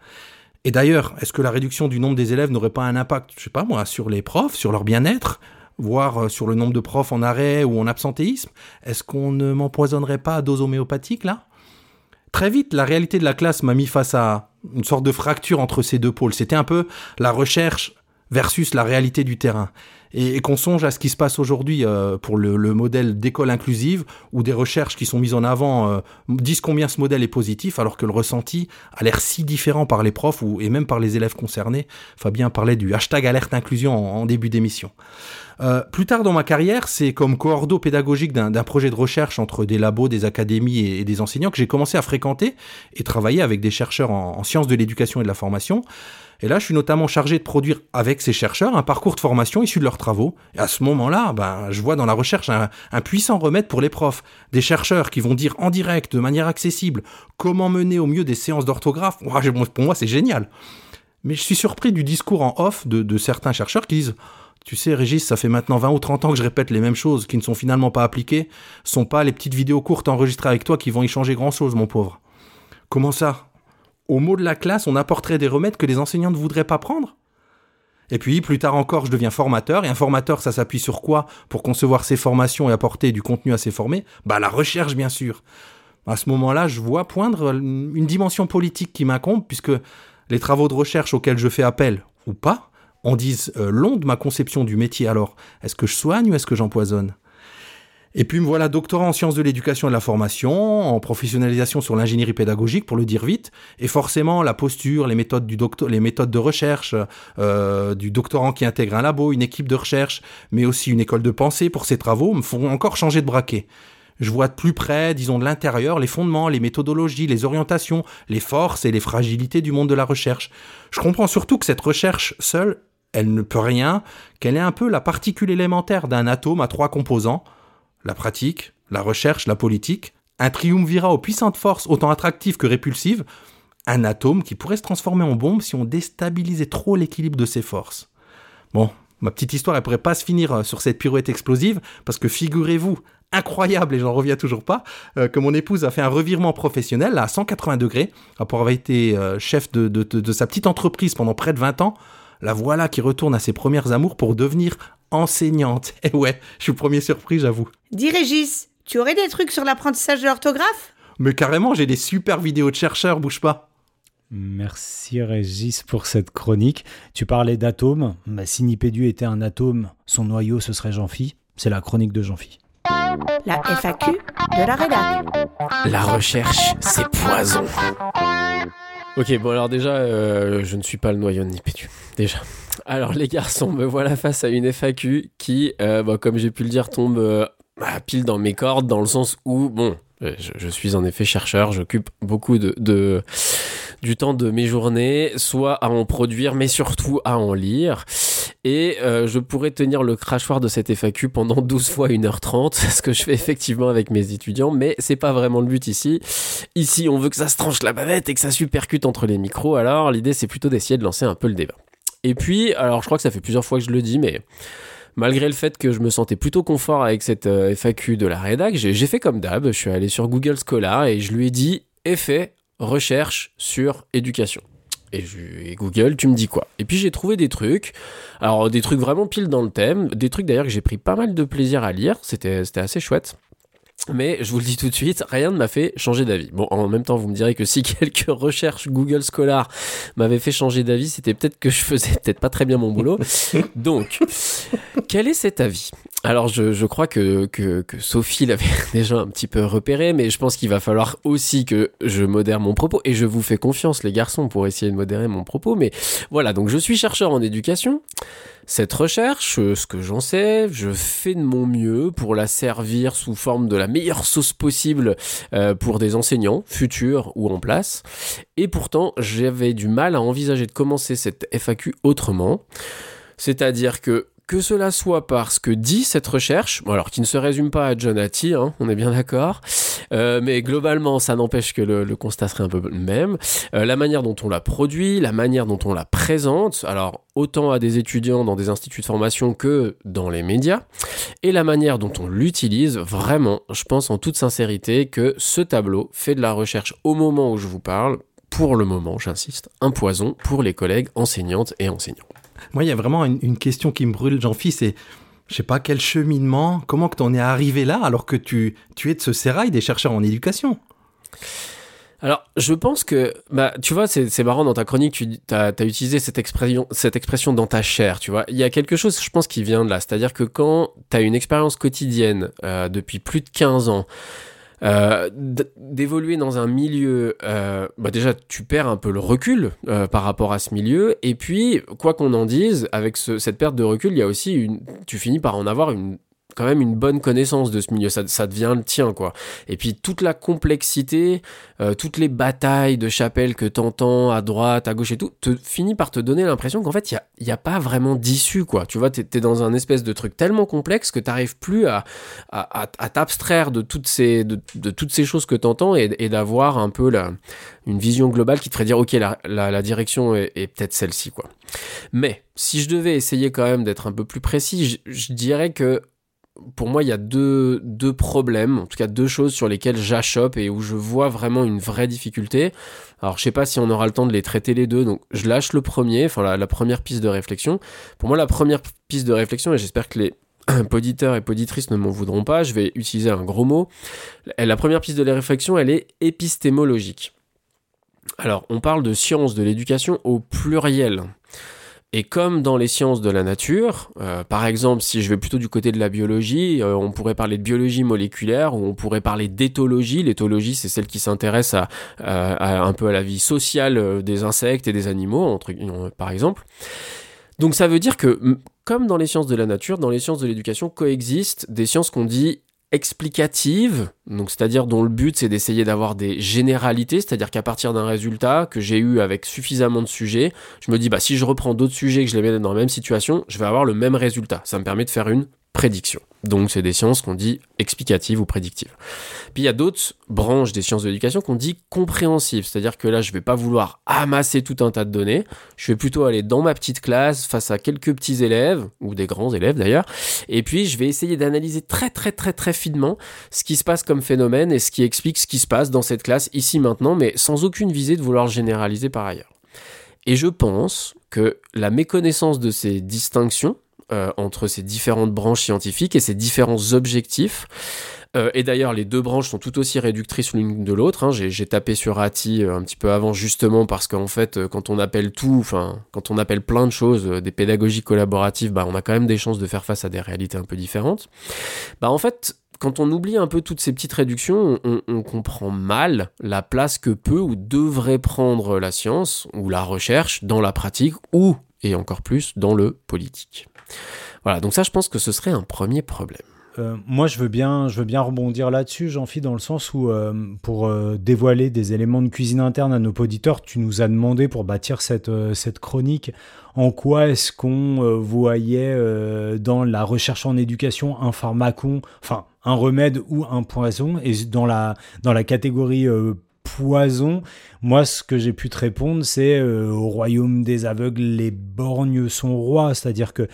Et d'ailleurs, est-ce que la réduction du nombre des élèves n'aurait pas un impact, je sais pas moi, sur les profs, sur leur bien-être, voire euh, sur le nombre de profs en arrêt ou en absentéisme Est-ce qu'on ne m'empoisonnerait pas à dose homéopathique là? Très vite, la réalité de la classe m'a mis face à une sorte de fracture entre ces deux pôles. C'était un peu la recherche versus la réalité du terrain. Et, et qu'on songe à ce qui se passe aujourd'hui euh, pour le, le modèle d'école inclusive, où des recherches qui sont mises en avant euh, disent combien ce modèle est positif, alors que le ressenti a l'air si différent par les profs ou, et même par les élèves concernés. Fabien parlait du hashtag alerte inclusion en, en début d'émission. Euh, plus tard dans ma carrière, c'est comme coordo pédagogique d'un projet de recherche entre des labos, des académies et, et des enseignants que j'ai commencé à fréquenter et travailler avec des chercheurs en, en sciences de l'éducation et de la formation. Et là, je suis notamment chargé de produire avec ces chercheurs un parcours de formation issu de leurs travaux. Et à ce moment-là, ben, je vois dans la recherche un, puissant remède pour les profs. Des chercheurs qui vont dire en direct, de manière accessible, comment mener au mieux des séances d'orthographe. Pour moi, c'est génial. Mais je suis surpris du discours en off de, de certains chercheurs qui disent tu sais, Régis, ça fait maintenant 20 ou 30 ans que je répète les mêmes choses qui ne sont finalement pas appliquées. Ce sont pas les petites vidéos courtes enregistrées avec toi qui vont y changer grand chose, mon pauvre. Comment ça? Au mot de la classe, on apporterait des remèdes que les enseignants ne voudraient pas prendre Et puis, plus tard encore, je deviens formateur. Et un formateur, ça s'appuie sur quoi? Pour concevoir ses formations et apporter du contenu à ses formés? Bah, la recherche, bien sûr. À ce moment-là, je vois poindre une dimension politique qui m'incombe, puisque les travaux de recherche auxquels je fais appel, ou pas, en disent euh, long de ma conception du métier. Alors, est-ce que je soigne ou est-ce que j'empoisonne? Et puis me voilà doctorant en sciences de l'éducation et de la formation, en professionnalisation sur l'ingénierie pédagogique, pour le dire vite, et forcément la posture, les méthodes, du docto- les méthodes de recherche, euh, du doctorant qui intègre un labo, une équipe de recherche, mais aussi une école de pensée pour ses travaux, me font encore changer de braquet. Je vois de plus près, disons de l'intérieur, les fondements, les méthodologies, les orientations, les forces et les fragilités du monde de la recherche. Je comprends surtout que cette recherche seule, elle ne peut rien, qu'elle est un peu la particule élémentaire d'un atome à trois composants, la pratique, la recherche, la politique, un triumvirat aux puissantes forces autant attractives que répulsives, un atome qui pourrait se transformer en bombe si on déstabilisait trop l'équilibre de ses forces. Bon, ma petite histoire, elle pourrait pas se finir euh, sur cette pirouette explosive, parce que figurez-vous, incroyable, et j'en reviens toujours pas, euh, que mon épouse a fait un revirement professionnel à 180 degrés, après avoir été euh, chef de- de sa petite entreprise pendant près de 20 ans. La voilà qui retourne à ses premières amours pour devenir enseignante. Et ouais, je suis le premier surpris, j'avoue. Dis Régis, tu aurais des trucs sur l'apprentissage de l'orthographe? Mais carrément, j'ai des super vidéos de chercheurs, bouge pas. Merci Régis pour cette chronique. Tu parlais d'atomes. Bah, si Nipédu était un atome, son noyau ce serait Jean-Phi. C'est la chronique de Jean-Phi. La FAQ de la rédac. La recherche, c'est poison. Ok, bon alors déjà, euh, je ne suis pas le noyau de Nipédu. Déjà. Alors les garçons, me voilà face à une FAQ qui, euh, bah, comme j'ai pu le dire, tombe euh, bah, pile dans mes cordes, dans le sens où, bon, euh, je, je suis en effet chercheur, j'occupe beaucoup de, de- du temps de mes journées, soit à en produire, mais surtout à en lire. Et euh, je pourrais tenir le crachoir de cette FAQ pendant 12 fois 1h30, ce que je fais effectivement avec mes étudiants, mais c'est pas vraiment le but ici. Ici, on veut que ça se tranche la bavette et que ça supercute entre les micros, alors l'idée c'est plutôt d'essayer de lancer un peu le débat. Et puis, alors je crois que ça fait plusieurs fois que je le dis, mais malgré le fait que je me sentais plutôt confort avec cette euh, FAQ de la rédac, j'ai j'ai fait comme d'hab, je suis allé sur Google Scholar et je lui ai dit effet recherche sur éducation. Et, Google, tu me dis quoi Et puis j'ai trouvé des trucs, alors des trucs vraiment pile dans le thème, des trucs d'ailleurs que j'ai pris pas mal de plaisir à lire, c'était c'était assez chouette. Mais je vous le dis tout de suite, rien ne m'a fait changer d'avis. Bon, en même temps, vous me direz que si quelques recherches Google Scholar m'avaient fait changer d'avis, c'était peut-être que je faisais peut-être pas très bien mon boulot. Donc, quel est cet avis? Alors, je, je crois que, que, que Sophie l'avait déjà un petit peu repéré, mais je pense qu'il va falloir aussi que je modère mon propos. Et je vous fais confiance, les garçons, pour essayer de modérer mon propos. Mais voilà, donc je suis chercheur en éducation. Cette recherche, euh, ce que j'en sais, je fais de mon mieux pour la servir sous forme de la meilleure sauce possible euh, pour des enseignants, futurs ou en place. Et pourtant, j'avais du mal à envisager de commencer cette FAQ autrement. C'est-à-dire que que cela soit par ce que dit cette recherche, alors qui ne se résume pas à John Hattie, hein, on est bien d'accord, euh, mais globalement ça n'empêche que le, le constat serait un peu le même, Euh, la manière dont on la produit, la manière dont on la présente, alors autant à des étudiants dans des instituts de formation que dans les médias, et la manière dont on l'utilise, vraiment, je pense en toute sincérité que ce tableau fait de la recherche au moment où je vous parle, pour le moment, j'insiste, un poison pour les collègues enseignantes et enseignants. Moi, il y a vraiment une, question qui me brûle, Jean-Phi, c'est, je sais pas, quel cheminement, comment que t'en es arrivé là alors que tu, tu es de ce sérail des chercheurs en éducation? Alors, je pense que, bah, tu vois, c'est c'est marrant dans ta chronique, tu as, utilisé cette expression, cette expression dans ta chair, tu vois. Il y a quelque chose, je pense, qui vient de là. C'est-à-dire que quand tu as une expérience quotidienne euh, depuis plus de 15 ans, euh, d'évoluer dans un milieu, euh, bah déjà tu perds un peu le recul euh, par rapport à ce milieu, et puis quoi qu'on en dise, avec ce- cette perte de recul, il y a aussi une, tu finis par en avoir une quand même une bonne connaissance de ce milieu, ça, devient le tien quoi. Et puis toute la complexité, euh, toutes les batailles de chapelle que t'entends à droite, à gauche et tout, te finit par te donner l'impression qu'en fait il y a, pas vraiment d'issue quoi. Tu vois, t'es es dans un espèce de truc tellement complexe que t'arrives plus à, à, t'abstraire de toutes ces de, toutes ces choses que t'entends et, et d'avoir un peu la, une vision globale qui te ferait dire ok la, la, direction est, peut-être celle-ci quoi. Mais si je devais essayer quand même d'être un peu plus précis, je dirais que pour moi, il y a deux, deux problèmes, en tout cas deux choses sur lesquelles j'achoppe et où je vois vraiment une vraie difficulté. Alors, je sais pas si on aura le temps de les traiter les deux, donc je lâche le premier, enfin la, première piste de réflexion. Pour moi, la première piste de réflexion, et j'espère que les poditeurs et poditrices ne m'en voudront pas, je vais utiliser un gros mot. La première piste de réflexion, elle est épistémologique. Alors, on parle de sciences de l'éducation au pluriel. Et comme dans les sciences de la nature, euh, par exemple, si je vais plutôt du côté de la biologie, euh, on pourrait parler de biologie moléculaire ou on pourrait parler d'éthologie. L'éthologie, c'est celle qui s'intéresse à un peu à la vie sociale euh, des insectes et des animaux, euh, par exemple. Donc ça veut dire que, comme dans les sciences de la nature, dans les sciences de l'éducation coexistent des sciences qu'on dit explicatives, donc c'est-à-dire dont le but c'est d'essayer d'avoir des généralités, c'est-à-dire qu'à partir d'un résultat que j'ai eu avec suffisamment de sujets, je me dis bah si je reprends d'autres sujets et que je les mets dans la même situation, je vais avoir le même résultat. Ça me permet de faire une prédiction. Donc c'est des sciences qu'on dit explicatives ou prédictives. Puis il y a d'autres branches des sciences de l'éducation qu'on dit compréhensives, c'est-à-dire que là je vais pas vouloir amasser tout un tas de données, je vais plutôt aller dans ma petite classe face à quelques petits élèves ou des grands élèves d'ailleurs, et puis je vais essayer d'analyser très très très très finement ce qui se passe comme phénomène et ce qui explique ce qui se passe dans cette classe ici maintenant, mais sans aucune visée de vouloir généraliser par ailleurs. Et je pense que la méconnaissance de ces distinctions euh, entre ces différentes branches scientifiques et ces différents objectifs Euh, et d'ailleurs, les deux branches sont tout aussi réductrices l'une de l'autre. hein. J'ai tapé sur ATI euh, un petit peu avant, justement parce qu'en fait, quand on appelle tout, enfin, quand on appelle plein de choses, des pédagogies collaboratives, bah, on a quand même des chances de faire face à des réalités un peu différentes. Bah, en fait, quand on oublie un peu toutes ces petites réductions, on, on comprend mal la place que peut ou devrait prendre la science ou la recherche dans la pratique ou, et encore plus, dans le politique. Voilà, donc ça, je pense que ce serait un premier problème. Euh, moi, je veux bien, je veux bien rebondir là-dessus, Jean-Phi, dans le sens où, euh, pour euh, dévoiler des éléments de cuisine interne à nos auditeurs, tu nous as demandé pour bâtir cette, cette chronique en quoi est-ce qu'on voyait dans la recherche en éducation un pharmacon, enfin un remède ou un poison, et dans la, dans la catégorie poison, moi, ce que j'ai pu te répondre, c'est euh, au royaume des aveugles, les borgnes sont rois, c'est-à-dire que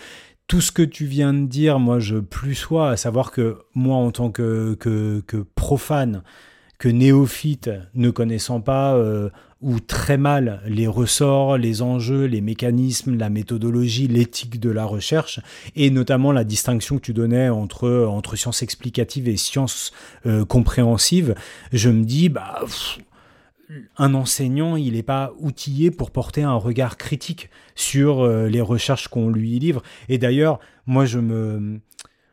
tout ce que tu viens de dire, moi, je plus sois, à savoir que moi, en tant que, que, que profane, que néophyte, ne connaissant pas euh, ou très mal les ressorts, les enjeux, les mécanismes, la méthodologie, l'éthique de la recherche, et notamment la distinction que tu donnais entre, entre sciences explicatives et sciences euh, compréhensives, je me dis, bah, un enseignant, il n'est pas outillé pour porter un regard critique sur euh, les recherches qu'on lui livre. Et d'ailleurs, moi, je me...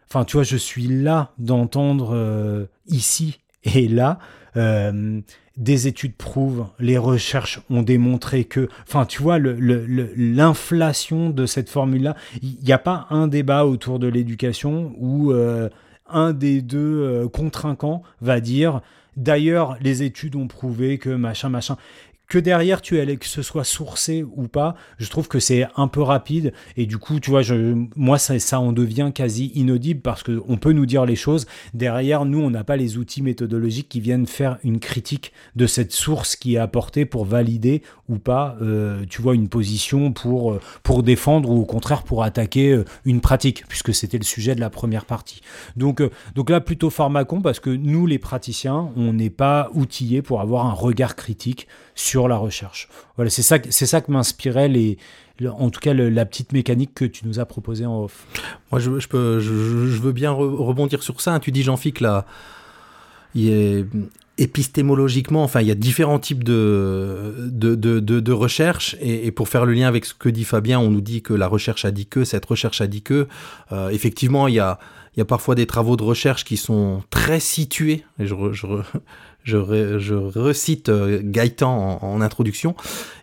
Enfin, tu vois, je suis là d'entendre euh, ici et là. euh, des études prouvent, les recherches ont démontré que, enfin, tu vois, l'inflation de cette formule-là, il n'y a pas un débat autour de l'éducation où un des deux euh, contre-inquants va dire D'ailleurs, les études ont prouvé que machin, machin. Que derrière tu allais que ce soit sourcé ou pas, je trouve que c'est un peu rapide et du coup, tu vois, je, moi ça, ça en devient quasi inaudible parce que on peut nous dire les choses. Derrière, nous, on n'a pas les outils méthodologiques qui viennent faire une critique de cette source qui est apportée pour valider ou pas, euh, tu vois, une position pour euh, pour défendre ou au contraire pour attaquer euh, une pratique, puisque c'était le sujet de la première partie. Donc, donc là, plutôt pharmacon, parce que nous, les praticiens, on n'est pas outillés pour avoir un regard critique sur la recherche. Voilà, c'est ça, c'est ça que m'inspirait les, le- en tout cas la petite mécanique que tu nous as proposée en off. Moi, je, veux bien re- rebondir sur ça. Tu dis, Jean-Philippe, là, il est épistémologiquement, enfin, il y a différents types de, de, de, de, de recherche. Et, pour faire le lien avec ce que dit Fabien, on nous dit que la recherche a dit que, cette recherche a dit que. Euh, effectivement, il y a, il y a parfois des travaux de recherche qui sont très situés. Je, je, re- je recite euh, Gaëtan en, introduction.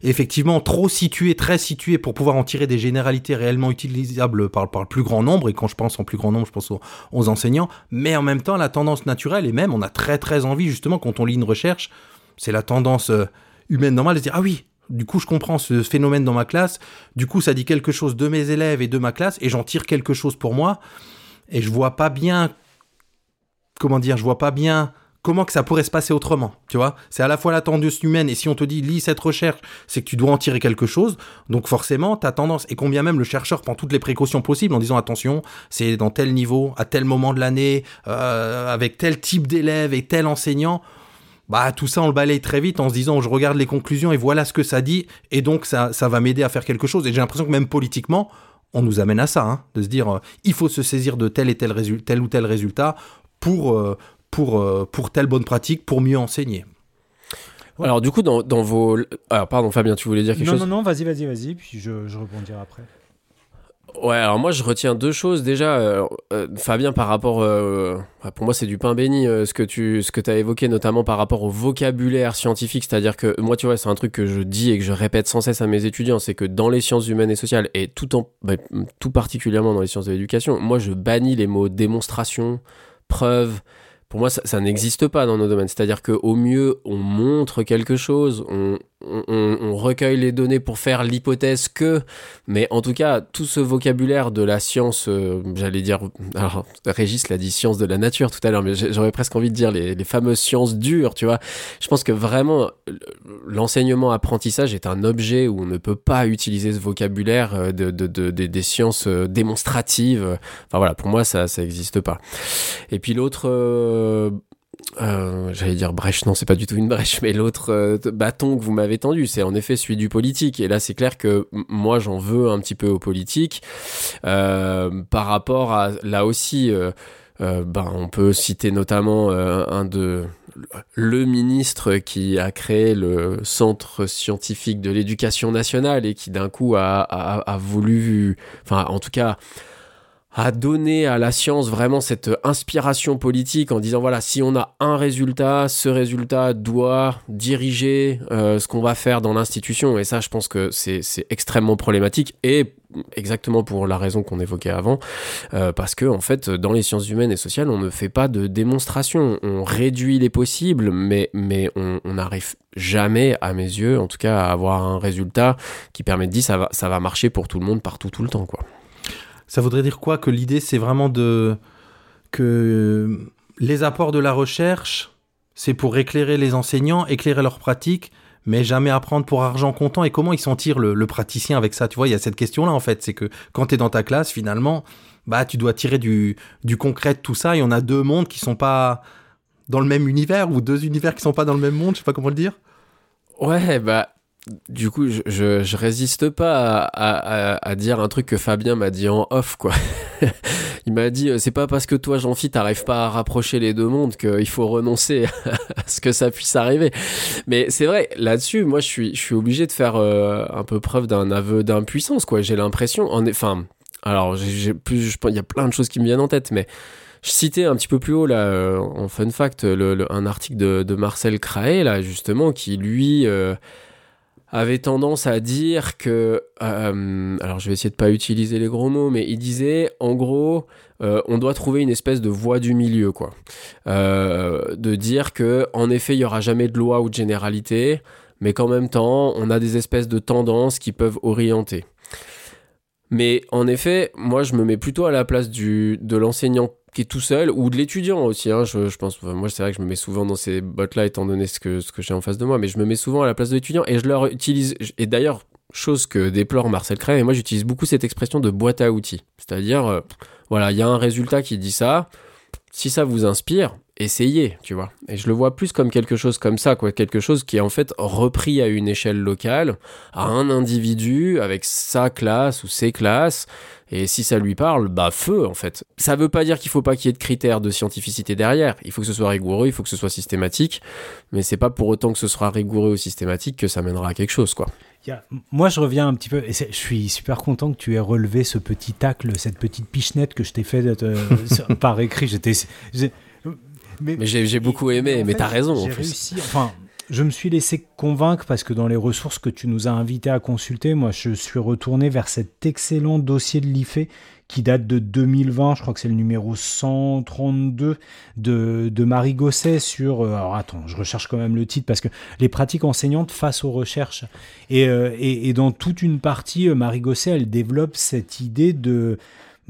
Effectivement, trop situés, très situés pour pouvoir en tirer des généralités réellement utilisables par, le plus grand nombre. Et quand je pense en plus grand nombre, je pense aux, aux enseignants. Mais en même temps, la tendance naturelle, et même on a très très envie, justement, quand on lit une recherche, c'est la tendance euh, humaine normale de se dire Ah oui, du coup, je comprends ce phénomène dans ma classe. Du coup, ça dit quelque chose de mes élèves et de ma classe, et j'en tire quelque chose pour moi. Et je vois pas bien, comment dire, je vois pas bien comment que ça pourrait se passer autrement, tu vois? C'est à la fois la tendance humaine, et si on te dit lis cette recherche, c'est que tu dois en tirer quelque chose, donc forcément, ta tendance, et combien même le chercheur prend toutes les précautions possibles en disant attention, c'est dans tel niveau, à tel moment de l'année, euh, avec tel type d'élève et tel enseignant, bah tout ça on le balaye très vite en se disant je regarde les conclusions et voilà ce que ça dit, et donc ça, ça va m'aider à faire quelque chose, et j'ai l'impression que même politiquement, on nous amène à ça, hein, de se dire euh, il faut se saisir de tel et tel, tel ou tel résultat pour, euh, pour, euh, pour telle bonne pratique, pour mieux enseigner. Ouais. Alors du coup, dans, dans vos... Alors pardon Fabien, tu voulais dire quelque Non, chose non, non, vas-y, vas-y, vas-y, puis je, je rebondirai après. Ouais, alors moi je retiens deux choses déjà. euh, euh, Fabien, par rapport, euh, pour moi c'est du pain béni euh, ce que tu, ce que as évoqué, notamment par rapport au vocabulaire scientifique. C'est-à-dire que moi, tu vois, c'est un truc que je dis et que je répète sans cesse à mes étudiants, c'est que dans les sciences humaines et sociales et tout en, bah, tout particulièrement dans les sciences de l'éducation, moi je bannis les mots démonstration, preuve. Pour moi, ça, n'existe pas dans nos domaines. C'est-à-dire qu'au mieux, on montre quelque chose, on, on, on- recueille les données pour faire l'hypothèse que, mais en tout cas, tout ce vocabulaire de la science, euh, j'allais dire, alors Régis l'a dit science de la nature tout à l'heure, mais j'aurais presque envie de dire les, les fameuses sciences dures, tu vois. Je pense que vraiment, l'enseignement apprentissage est un objet où on ne peut pas utiliser ce vocabulaire euh, de, de- de- de- des sciences euh, démonstratives. Enfin voilà, pour moi, ça, ça n'existe pas. Et puis l'autre, euh, euh, j'allais dire brèche, non, c'est pas du tout une brèche, mais l'autre euh, bâton que vous m'avez tendu, c'est en effet celui du politique. Et là, c'est clair que moi, j'en veux un petit peu au politique euh, par rapport à là aussi. euh, ben, on peut citer notamment un de le ministre qui a créé le centre scientifique de l'éducation nationale et qui d'un coup a- a voulu, enfin en tout cas a donné à la science vraiment cette inspiration politique en disant voilà si on a un résultat ce résultat doit diriger euh, ce qu'on va faire dans l'institution. Et ça je pense que c'est extrêmement problématique et exactement pour la raison qu'on évoquait avant euh, parce que en fait dans les sciences humaines et sociales on ne fait pas de démonstration. On réduit les possibles mais mais on n'arrive jamais à mes yeux en tout cas à avoir un résultat qui permet de dire ça va ça va marcher pour tout le monde partout tout le temps quoi Ça voudrait dire quoi Que l'idée, c'est vraiment de. que les apports de la recherche, c'est pour éclairer les enseignants, éclairer leurs pratiques, mais jamais apprendre pour argent comptant. Et comment ils s'en tirent le, le praticien avec ça? Tu vois, il y a cette question-là, en fait. C'est que quand tu es dans ta classe, finalement, bah, tu dois tirer du, du concret de tout ça. Et on a deux mondes qui sont pas dans le même univers, ou deux univers qui sont pas dans le même monde, je sais pas comment le dire. Ouais, bah, du coup, je, je, je résiste pas à, à, à- dire un truc que Fabien m'a dit en off, quoi. Il m'a dit, euh, c'est pas parce que toi, Jean-Phi, t'arrives pas à rapprocher les deux mondes qu'il faut renoncer à ce que ça puisse arriver. Mais c'est vrai, là-dessus, moi, je suis, je suis obligé de faire euh, un peu preuve d'un aveu d'impuissance, quoi. J'ai l'impression, en, enfin, alors, j'ai- plus, il y a plein de choses qui me viennent en tête, mais je citais un petit peu plus haut là euh, en fun fact le- le- un article de, de Marcel Craé là justement qui lui euh, avait tendance à dire que euh, alors je vais essayer de pas utiliser les gros mots mais il disait en gros euh, on doit trouver une espèce de voie du milieu quoi. Euh, de dire que en effet il y aura jamais de loi ou de généralité mais qu'en même temps on a des espèces de tendances qui peuvent orienter. Mais en effet, moi, je me mets plutôt à la place du, de l'enseignant qui est tout seul ou de l'étudiant aussi. hein. je, je pense, moi, c'est vrai que je me mets souvent dans ces bottes-là étant donné ce que, ce que j'ai en face de moi, mais je me mets souvent à la place de l'étudiant et je leur utilise. Et d'ailleurs, chose que déplore Marcel Cray, et moi, j'utilise beaucoup cette expression de boîte à outils. C'est-à-dire, euh, voilà, il y a un résultat qui dit ça. Si ça vous inspire, essayez, tu vois. Et je le vois plus comme quelque chose comme ça, quoi. Quelque chose qui est en fait repris à une échelle locale, à un individu, avec sa classe ou ses classes. Et si ça lui parle, bah feu en fait. Ça veut pas dire qu'il faut pas qu'il y ait de critères de scientificité derrière. Il faut que ce soit rigoureux, il faut que ce soit systématique. Mais c'est pas pour autant que ce sera rigoureux ou systématique que ça mènera à quelque chose, quoi. Moi, je reviens un petit peu. Et je suis super content que tu aies relevé ce petit tacle, cette petite pichenette que je t'ai fait euh, par écrit. J'étais. j'ai- Mais j'ai beaucoup aimé, mais t'as raison en J'ai réussi. Enfin, je me suis laissé convaincre parce que dans les ressources que tu nous as invités à consulter, moi, je suis retourné vers cet excellent dossier de l'IFE qui date de 2020. Je crois que c'est le numéro 132 de, Marie Gosset sur. euh, alors attends, je recherche quand même le titre parce que les pratiques enseignantes face aux recherches. Et, euh, et dans toute une partie, euh, Marie Gosset, elle développe cette idée de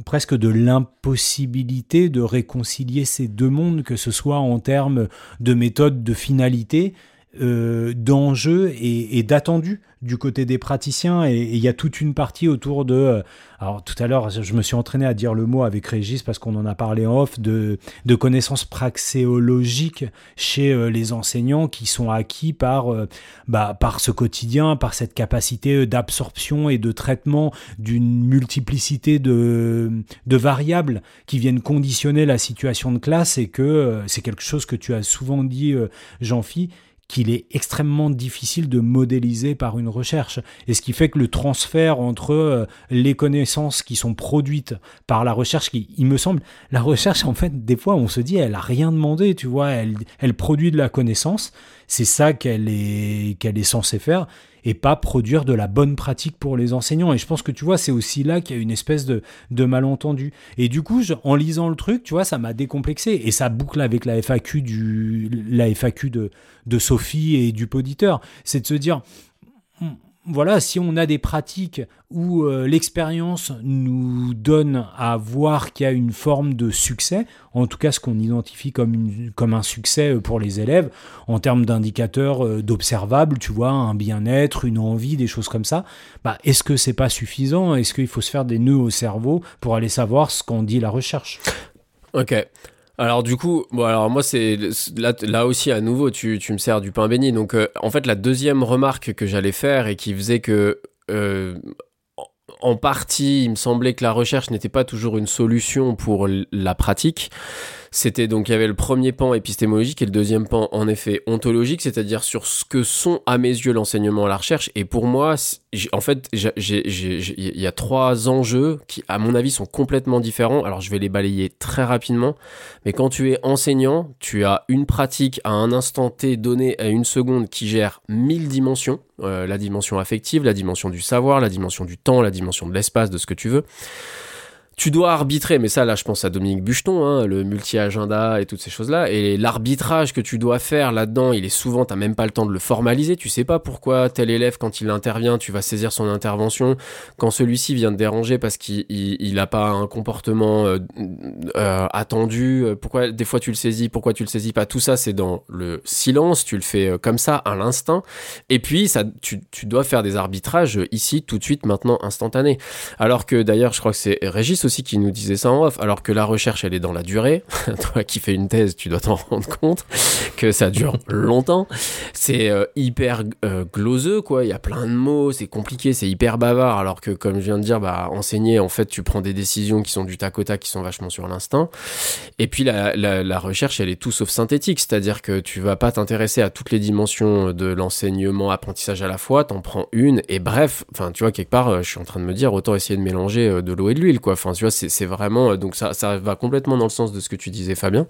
presque de l'impossibilité de réconcilier ces deux mondes, que ce soit en termes de méthode, de finalité, euh, d'enjeux et, et d'attendus du côté des praticiens. Et il y a toute une partie autour de... euh, alors tout à l'heure, je me suis entraîné à dire le mot avec Régis parce qu'on en a parlé en off, de, de connaissances praxéologiques chez euh, les enseignants qui sont acquis par, euh, bah, par ce quotidien, par cette capacité d'absorption et de traitement d'une multiplicité de, de variables qui viennent conditionner la situation de classe et que c'est quelque chose que tu as souvent dit, euh, Jean-Phi, qu'il est extrêmement difficile de modéliser par une recherche. Et ce qui fait que le transfert entre euh, les connaissances qui sont produites par la recherche, qui, il me semble, la recherche, en fait, des fois, on se dit, elle a rien demandé, tu vois, elle, elle produit de la connaissance, c'est ça qu'elle est, qu'elle est censée faire, et pas produire de la bonne pratique pour les enseignants. Et je pense que, tu vois, c'est aussi là qu'il y a une espèce de, malentendu. Et du coup, en lisant le truc, tu vois, ça m'a décomplexé. Et ça boucle avec la FAQ, du, la FAQ de, de Sophie et du poditeur. C'est de se dire, voilà, si on a des pratiques où euh, l'expérience nous donne à voir qu'il y a une forme de succès, en tout cas ce qu'on identifie comme, un succès euh, pour les élèves, en termes d'indicateurs euh, d'observables, tu vois, un bien-être, une envie, des choses comme ça, bah, est-ce que c'est pas suffisant? Est-ce qu'il faut se faire des nœuds au cerveau pour aller savoir ce qu'en dit la recherche? Ok. Alors du coup, bon alors moi c'est là, là aussi à nouveau tu, tu me sers du pain béni. Donc euh, en fait la deuxième remarque que j'allais faire et qui faisait que euh, en- partie, il me semblait que la recherche n'était pas toujours une solution pour la pratique. C'était donc il y avait le premier pan épistémologique et le deuxième pan en effet ontologique, c'est-à-dire sur ce que sont à mes yeux l'enseignement et la recherche. Et pour moi, en fait, il y a trois enjeux qui, à mon avis, sont complètement différents. Alors je vais les balayer très rapidement. Mais quand tu es enseignant, tu as une pratique à un instant T donné à une seconde qui gère mille dimensions. Euh, la dimension affective, la dimension du savoir, la dimension du temps, la dimension de l'espace, de ce que tu veux. Tu dois arbitrer, mais ça là je pense à Dominique Bucheton, hein, le multi-agenda et toutes ces choses-là. Et l'arbitrage que tu dois faire là-dedans, il est souvent, t'as même pas le temps de le formaliser. Tu sais pas pourquoi tel élève, quand il intervient, tu vas saisir son intervention. Quand celui-ci vient te déranger parce qu'il il, il a pas un comportement euh, euh, attendu, pourquoi des fois tu le saisis, pourquoi tu le saisis pas, tout ça c'est dans le silence, tu le fais euh, comme ça à l'instinct. Et puis ça, tu, tu dois faire des arbitrages euh, ici, tout de suite, maintenant, instantané. Alors que d'ailleurs, je crois que c'est Régis aussi qui nous disait ça en off, alors que la recherche elle est dans la durée. Toi qui fais une thèse, tu dois t'en rendre compte que ça dure longtemps. C'est euh, hyper euh, gloseux quoi, il y a plein de mots, c'est compliqué, c'est hyper bavard, alors que comme je viens de dire, bah enseigner en fait tu prends des décisions qui sont du tac au tac, qui sont vachement sur l'instinct. Et puis la, la, recherche elle est tout sauf synthétique, c'est-à-dire que tu vas pas t'intéresser à toutes les dimensions de l'enseignement, apprentissage à la fois, t'en prends une et bref, enfin tu vois quelque part, euh, je suis en train de me dire autant essayer de mélanger de l'eau et de l'huile quoi. Enfin tu vois c'est vraiment donc ça ça va complètement dans le sens de ce que tu disais Fabien.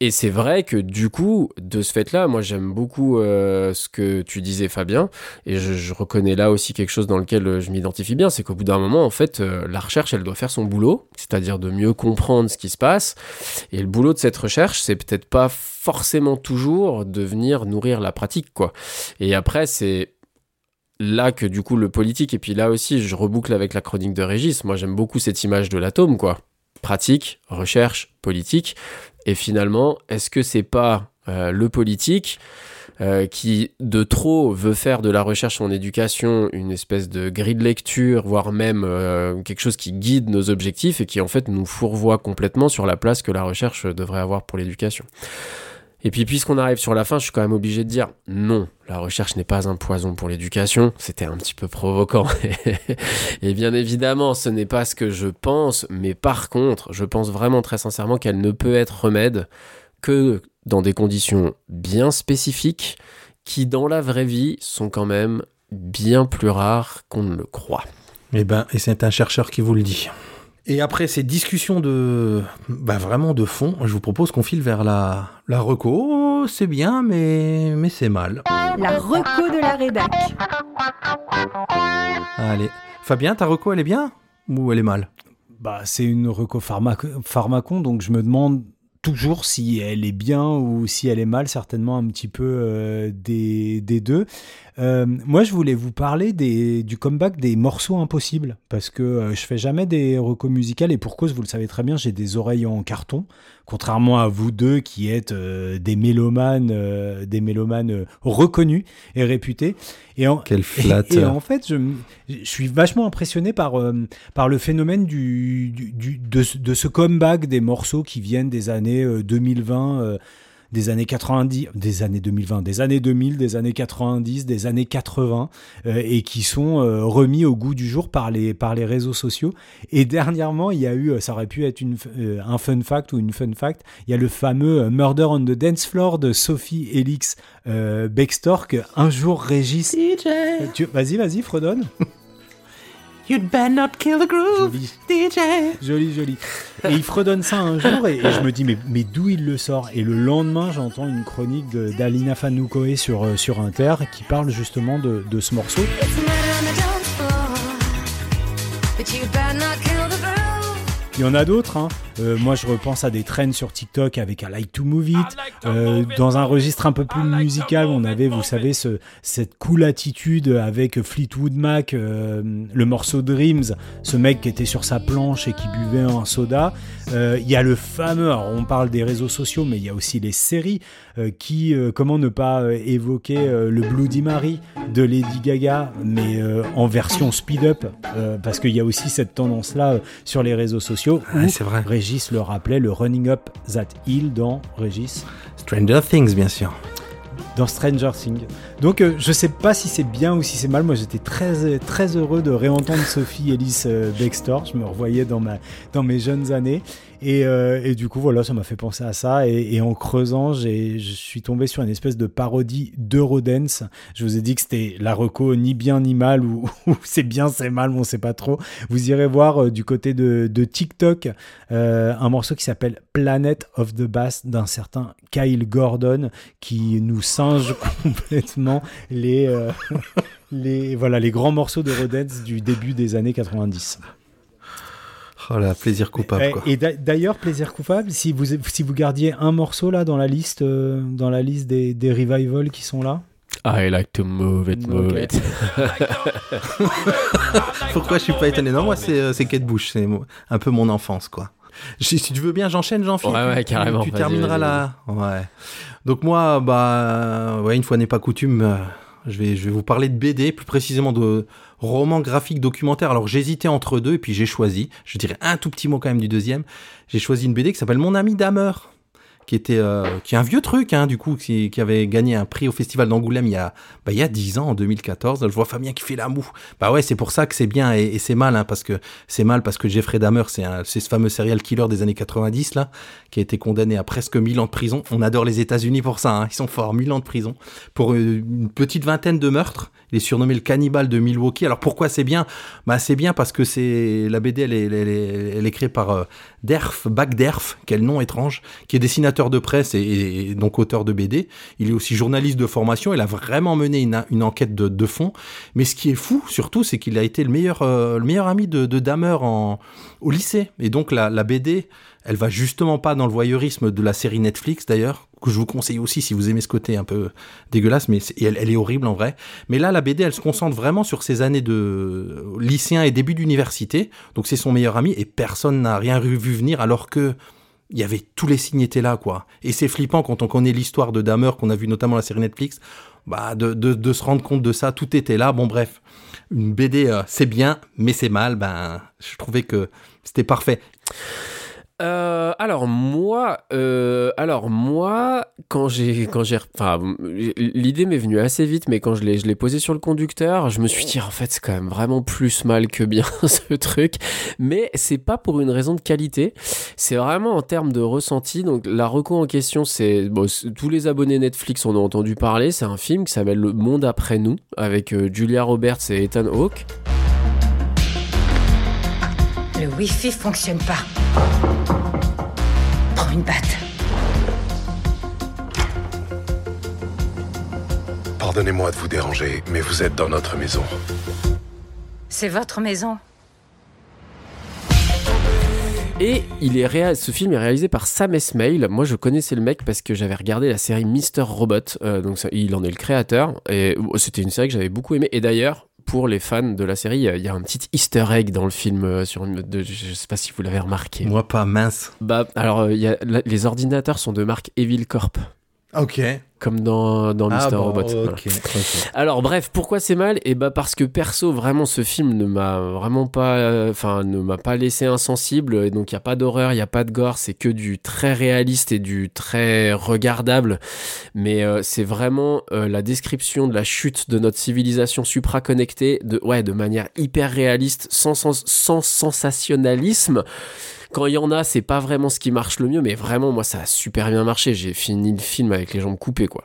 Et c'est vrai que du coup de ce fait là, moi j'aime beaucoup euh, ce que tu disais Fabien et je, je reconnais là aussi quelque chose dans lequel euh, je m'identifie bien, c'est qu'au bout d'un moment en fait euh, la recherche elle doit faire son boulot, c'est-à-dire de mieux comprendre ce qui se passe. Et le boulot de cette recherche c'est peut-être pas forcément toujours de venir nourrir la pratique quoi. Et après c'est là que du coup le politique et puis là aussi je reboucle avec la chronique de Régis moi j'aime beaucoup cette image de l'atome quoi. Pratique recherche politique. Et finalement est-ce que c'est pas euh, le politique euh, qui de trop veut faire de la recherche en éducation une espèce de grille de lecture voire même euh, quelque chose qui guide nos objectifs et qui en fait nous fourvoie complètement sur la place que la recherche devrait avoir pour l'éducation et puis puisqu'on arrive sur la fin, je suis quand même obligé de dire non, la recherche n'est pas un poison pour l'éducation. C'était un petit peu provoquant. Et bien évidemment, ce n'est pas ce que je pense, mais par contre, je pense vraiment très sincèrement qu'elle ne peut être remède que dans des conditions bien spécifiques qui dans la vraie vie sont quand même bien plus rares qu'on ne le croit. Eh ben, et c'est un chercheur qui vous le dit. Et après ces discussions de, bah vraiment de fond, je vous propose qu'on file vers la, la reco. C'est bien, mais, mais c'est mal. La reco de la rédac. Allez. Fabien, ta reco, elle est bien Ou elle est mal? Bah, c'est une reco pharmac- pharmacon, donc je me demande toujours si elle est bien ou si elle est mal, certainement un petit peu euh, des, des deux. Euh, moi, je voulais vous parler du comeback des morceaux impossibles, parce que euh, je fais jamais des recos musicales, et pour cause, vous le savez très bien, j'ai des oreilles en carton, contrairement à vous deux qui êtes euh, des mélomanes, euh, des mélomanes euh, reconnus et réputés. Et en, Quel et, et flatteur. en fait, je, suis vachement impressionné par, euh, par le phénomène du, du- du- de, ce- de ce comeback des morceaux qui viennent des années euh, 2020, euh, des années 90, des années 2020, des années 2000, des années 90, des années 80, euh, et qui sont euh, remis au goût du jour par les, par les réseaux sociaux. Et dernièrement, il y a eu, ça aurait pu être une, euh, un fun fact ou une fun fact, il y a le fameux euh, Murder on the Dance Floor de Sophie Elix euh, Bextork. Un jour, Régis... Tu- Vas-y, vas-y, fredonne. You'd better not kill the groove, Joli. DJ. Joli, joli. Et il fredonne ça un jour et, et je me dis, mais, mais d'où il le sort? Et le lendemain, j'entends une chronique d'Alina Fanoukoé sur, euh, sur Inter qui parle justement de, de ce morceau. It's Il y en a d'autres. hein. Euh, moi, je repense à des trends sur TikTok avec I Like to Move It. Euh, dans un registre un peu plus musical, on avait, vous savez, ce, cette cool attitude avec Fleetwood Mac, euh, le morceau Dreams, ce mec qui était sur sa planche et qui buvait un soda. Euh, Il y a le fameux, alors on parle des réseaux sociaux, mais il y a aussi les séries euh, qui, euh, comment ne pas évoquer le Bloody Mary de Lady Gaga, mais en version speed-up, parce qu'il y a aussi cette tendance-là sur les réseaux sociaux. Ouais, c'est vrai. Régis le rappelait, le Running Up That Hill dans Régis. Stranger Things, bien sûr. Dans Stranger Things. Donc euh, je sais pas si c'est bien ou si c'est mal. Moi j'étais très très heureux de réentendre Sophie Ellis euh, Bextor. Je me revoyais dans ma dans mes jeunes années. Et, euh, et, du coup, voilà, ça m'a fait penser à ça. Et, et en creusant, j'ai, je suis tombé sur une espèce de parodie d'Eurodance. Je vous ai dit que c'était la reco ni bien ni mal, ou, ou c'est bien, c'est mal, on sait pas trop. Vous irez voir euh, du côté de, de TikTok euh, un morceau qui s'appelle Planet of the Bass d'un certain Kyle Gordon qui nous singe complètement les, euh, les, voilà, les grands morceaux d'Eurodance du début des années 90. Oh là, plaisir coupable. Et, Quoi. et d'a- d'ailleurs, plaisir coupable, si vous, si vous gardiez un morceau là dans la liste, euh, dans la liste des, des revivals qui sont là? I like to move it, move it. Pourquoi je suis pas étonné? Non, moi, c'est euh, c'est Kate Bush. C'est un peu mon enfance, quoi. Si tu veux bien, j'enchaîne, Jean-Philippe. Ouais, ouais, Tu- carrément. Tu termineras là. Ouais. Donc, moi, bah, ouais, une fois n'est pas coutume, euh, je vais, je vais vous parler de BD, plus précisément de romans graphiques documentaires. Alors, j'hésitais entre deux, et puis j'ai choisi. Je dirais un tout petit mot quand même du deuxième. J'ai choisi une BD qui s'appelle Mon ami Damer qui était euh, qui est un vieux truc hein, du coup qui, avait gagné un prix au festival d'Angoulême il y a bah, il y a 10 ans en 2014 je vois Fabien qui fait la moue bah ouais c'est pour ça que c'est bien et, c'est mal hein, parce que c'est mal parce que Jeffrey Dahmer c'est c'est ce fameux serial killer des années 90 là qui a été condamné à presque 1000 ans de prison. On adore les États-Unis pour ça hein, ils sont forts 1000 ans de prison pour euh, une petite vingtaine de meurtres il est surnommé le cannibale de Milwaukee alors pourquoi c'est bien? Bah c'est bien parce que c'est la BD elle est, elle est, créée par euh, Derf Bagderf quel nom étrange qui est dessinateur de presse et, donc auteur de BD. Il est aussi journaliste de formation. Il a vraiment mené une, enquête de, de fond. Mais ce qui est fou, surtout, c'est qu'il a été le meilleur, euh, ami de, de Dahmer en, au lycée. Et donc la BD, elle va justement pas dans le voyeurisme de la série Netflix d'ailleurs, que je vous conseille aussi si vous aimez ce côté un peu dégueulasse, mais elle, elle est horrible en vrai. Mais là, la BD, elle se concentre vraiment sur ses années de lycéen et début d'université. Donc c'est son meilleur ami et personne n'a rien vu venir alors que il y avait tous les signes étaient là quoi. Et c'est flippant quand on connaît l'histoire de Dahmer qu'on a vu notamment la série Netflix, bah de, de, de se rendre compte de ça, tout était là. Bon bref, une BD euh, c'est bien, mais c'est mal. Ben je trouvais que c'était parfait. Euh, alors moi, euh, moi, quand j'ai, quand l'idée m'est venue assez vite, mais quand je l'ai, je l'ai posé sur le conducteur, je me suis dit en fait c'est quand même vraiment plus mal que bien ce truc, mais c'est pas pour une raison de qualité, c'est vraiment en termes de ressenti. Donc la reco en question, c'est- tous les abonnés Netflix en ont entendu parler. C'est un film qui s'appelle Le Monde après nous avec euh, Julia Roberts et Ethan Hawke. Le Wi-Fi fonctionne pas. Prends une batte. Pardonnez-moi de vous déranger, mais vous êtes dans notre maison. C'est votre maison. Et il est réa- ce film est réalisé par Sam Esmail. Moi, je connaissais le mec parce que j'avais regardé la série Mister Robot. Euh, donc, ça- il en est le créateur. Et euh, c'était une série que j'avais beaucoup aimée. Et d'ailleurs, pour les fans de la série, il y a- il y a un petit Easter egg dans le film. euh, sur une, de, je sais pas si vous l'avez remarqué. Moi pas mince. Bah, alors, euh, il y a, la- les ordinateurs sont de marque Evil Corp, Ok. Comme dans, dans Mister Ah bon, Robot. Voilà. Alors bref, pourquoi c'est mal? Et bah parce que perso, vraiment, ce film ne m'a vraiment pas, euh, ne m'a pas laissé insensible. Et donc il y a pas d'horreur, il y a pas de gore, c'est que du très réaliste et du très regardable. Mais euh, c'est vraiment euh, la description de la chute de notre civilisation supraconnectée, de ouais, de manière hyper réaliste, sans, sans, sans sensationnalisme. Quand il y en a, c'est pas vraiment ce qui marche le mieux, mais vraiment, moi, ça a super bien marché. J'ai fini le film avec les jambes coupées, quoi.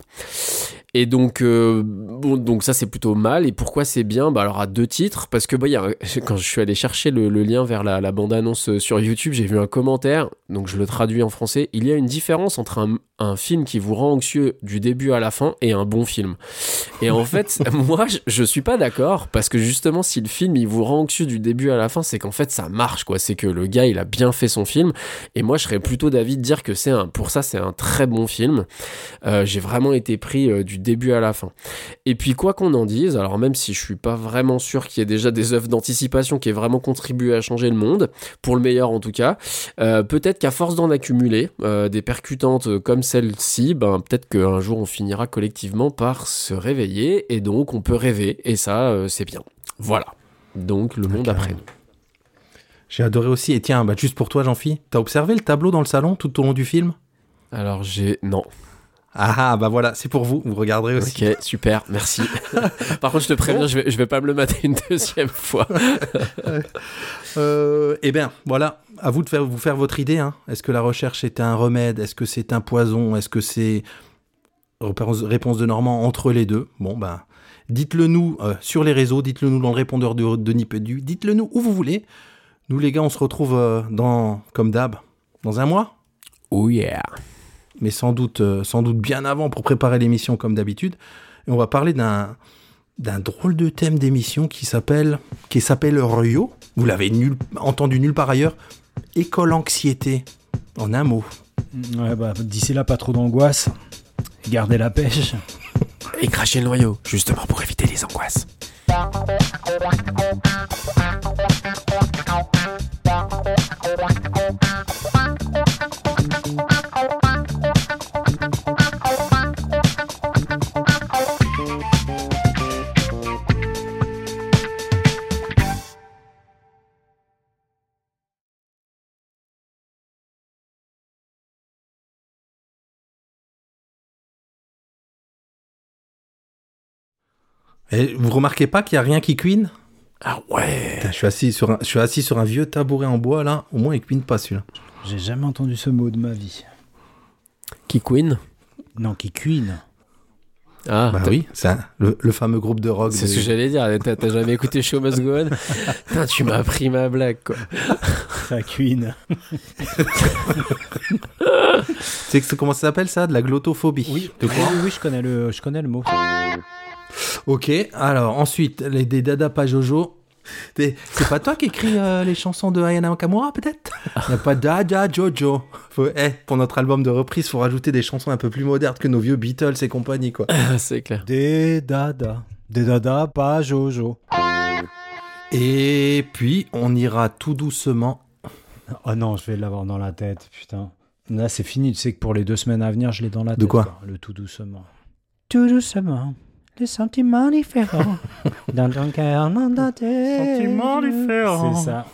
Et donc, euh, bon, donc ça c'est plutôt mal. Et pourquoi c'est bien? Bah alors à deux titres, parce que bah, il y a un- quand je suis allé chercher le, le lien vers la, la bande-annonce euh, sur YouTube, j'ai vu un commentaire, donc je le traduis en français. Il y a une différence entre un, un film qui vous rend anxieux du début à la fin et un bon film. Et en fait, moi je, je suis pas d'accord, parce que justement si le film il vous rend anxieux du début à la fin, c'est qu'en fait ça marche quoi. C'est que le gars il a bien fait son film. Et moi je serais plutôt d'avis de dire que c'est un, pour ça c'est un très bon film. Euh, j'ai vraiment été pris euh, du début à la fin. Et puis quoi qu'on en dise, alors même si je suis pas vraiment sûr qu'il y ait déjà des œuvres d'anticipation qui aient vraiment contribué à changer le monde, pour le meilleur en tout cas, euh, peut-être qu'à force d'en accumuler euh, des percutantes comme celle-ci, ben peut-être qu'un jour on finira collectivement par se réveiller et donc on peut rêver et ça euh, c'est bien. Voilà. Donc le monde après nous. J'ai adoré aussi. Et tiens, bah, juste pour toi, Jean-Phi, t'as observé le tableau dans le salon tout au long du film? Alors j'ai non. Ah, ah, bah voilà, c'est pour vous. Vous regarderez aussi. Ok, super, merci. Par contre, je te préviens, je vais, je vais pas me le mater une deuxième fois. Euh, eh bien, voilà, à vous de faire, vous faire votre idée. hein. Est-ce que la recherche est un remède? Est-ce que c'est un poison? Est-ce que c'est réponse, de Normand entre les deux? Bon, ben, dites-le nous euh, sur les réseaux, dites-le nous dans le répondeur de, de Nipédu, dites-le nous où vous voulez. Nous, les gars, on se retrouve euh, dans, comme d'hab, dans un mois Oh yeah. Mais sans doute, euh, sans doute bien avant pour préparer l'émission comme d'habitude. Et on va parler d'un d'un drôle de thème d'émission qui s'appelle qui s'appelle Rio. Vous l'avez nul, entendu nulle part ailleurs. École anxiété. En un mot. Ouais, bah, d'ici là, pas trop d'angoisse. Gardez la pêche. Et cracher le noyau, justement pour éviter les angoisses. Et vous remarquez pas qu'il y a rien qui cuine? Ah ouais. Putain, je suis assis sur un, je suis assis sur un vieux tabouret en bois là. Au moins il cuine pas celui-là. J'ai jamais entendu ce mot de ma vie. Qui queen Non, qui cuine. Ah, bah oui, c'est un- le, le fameux groupe de rock. C'est de- ce que j'allais dire. T'as jamais écouté Show Must Go On? Putain, Tu m'as pris ma blague, quoi. Ça cuine. Tu sais comment ça s'appelle ça? De la glottophobie. Oui, De oui, quoi? Oui, oui, je connais le, je connais le mot. Ok, alors ensuite, les, des Dada pas Jojo. C'est pas toi qui écris euh, les chansons de Ayana Nakamura, peut-être? Il n'y a pas Dada Jojo. Faut, eh, pour notre album de reprise, faut rajouter des chansons un peu plus modernes que nos vieux Beatles et compagnie, quoi. C'est clair. Des dada. Des dada, pas Jojo. Et puis, on ira tout doucement. Oh non, je vais l'avoir dans la tête, putain. Là, c'est fini. Tu sais que pour les deux semaines à venir, je l'ai dans la tête. quoi Le tout doucement. Tout doucement. Les sentiments différents. dans ton cœur, dans ta tête. Sentiments différents. C'est ça.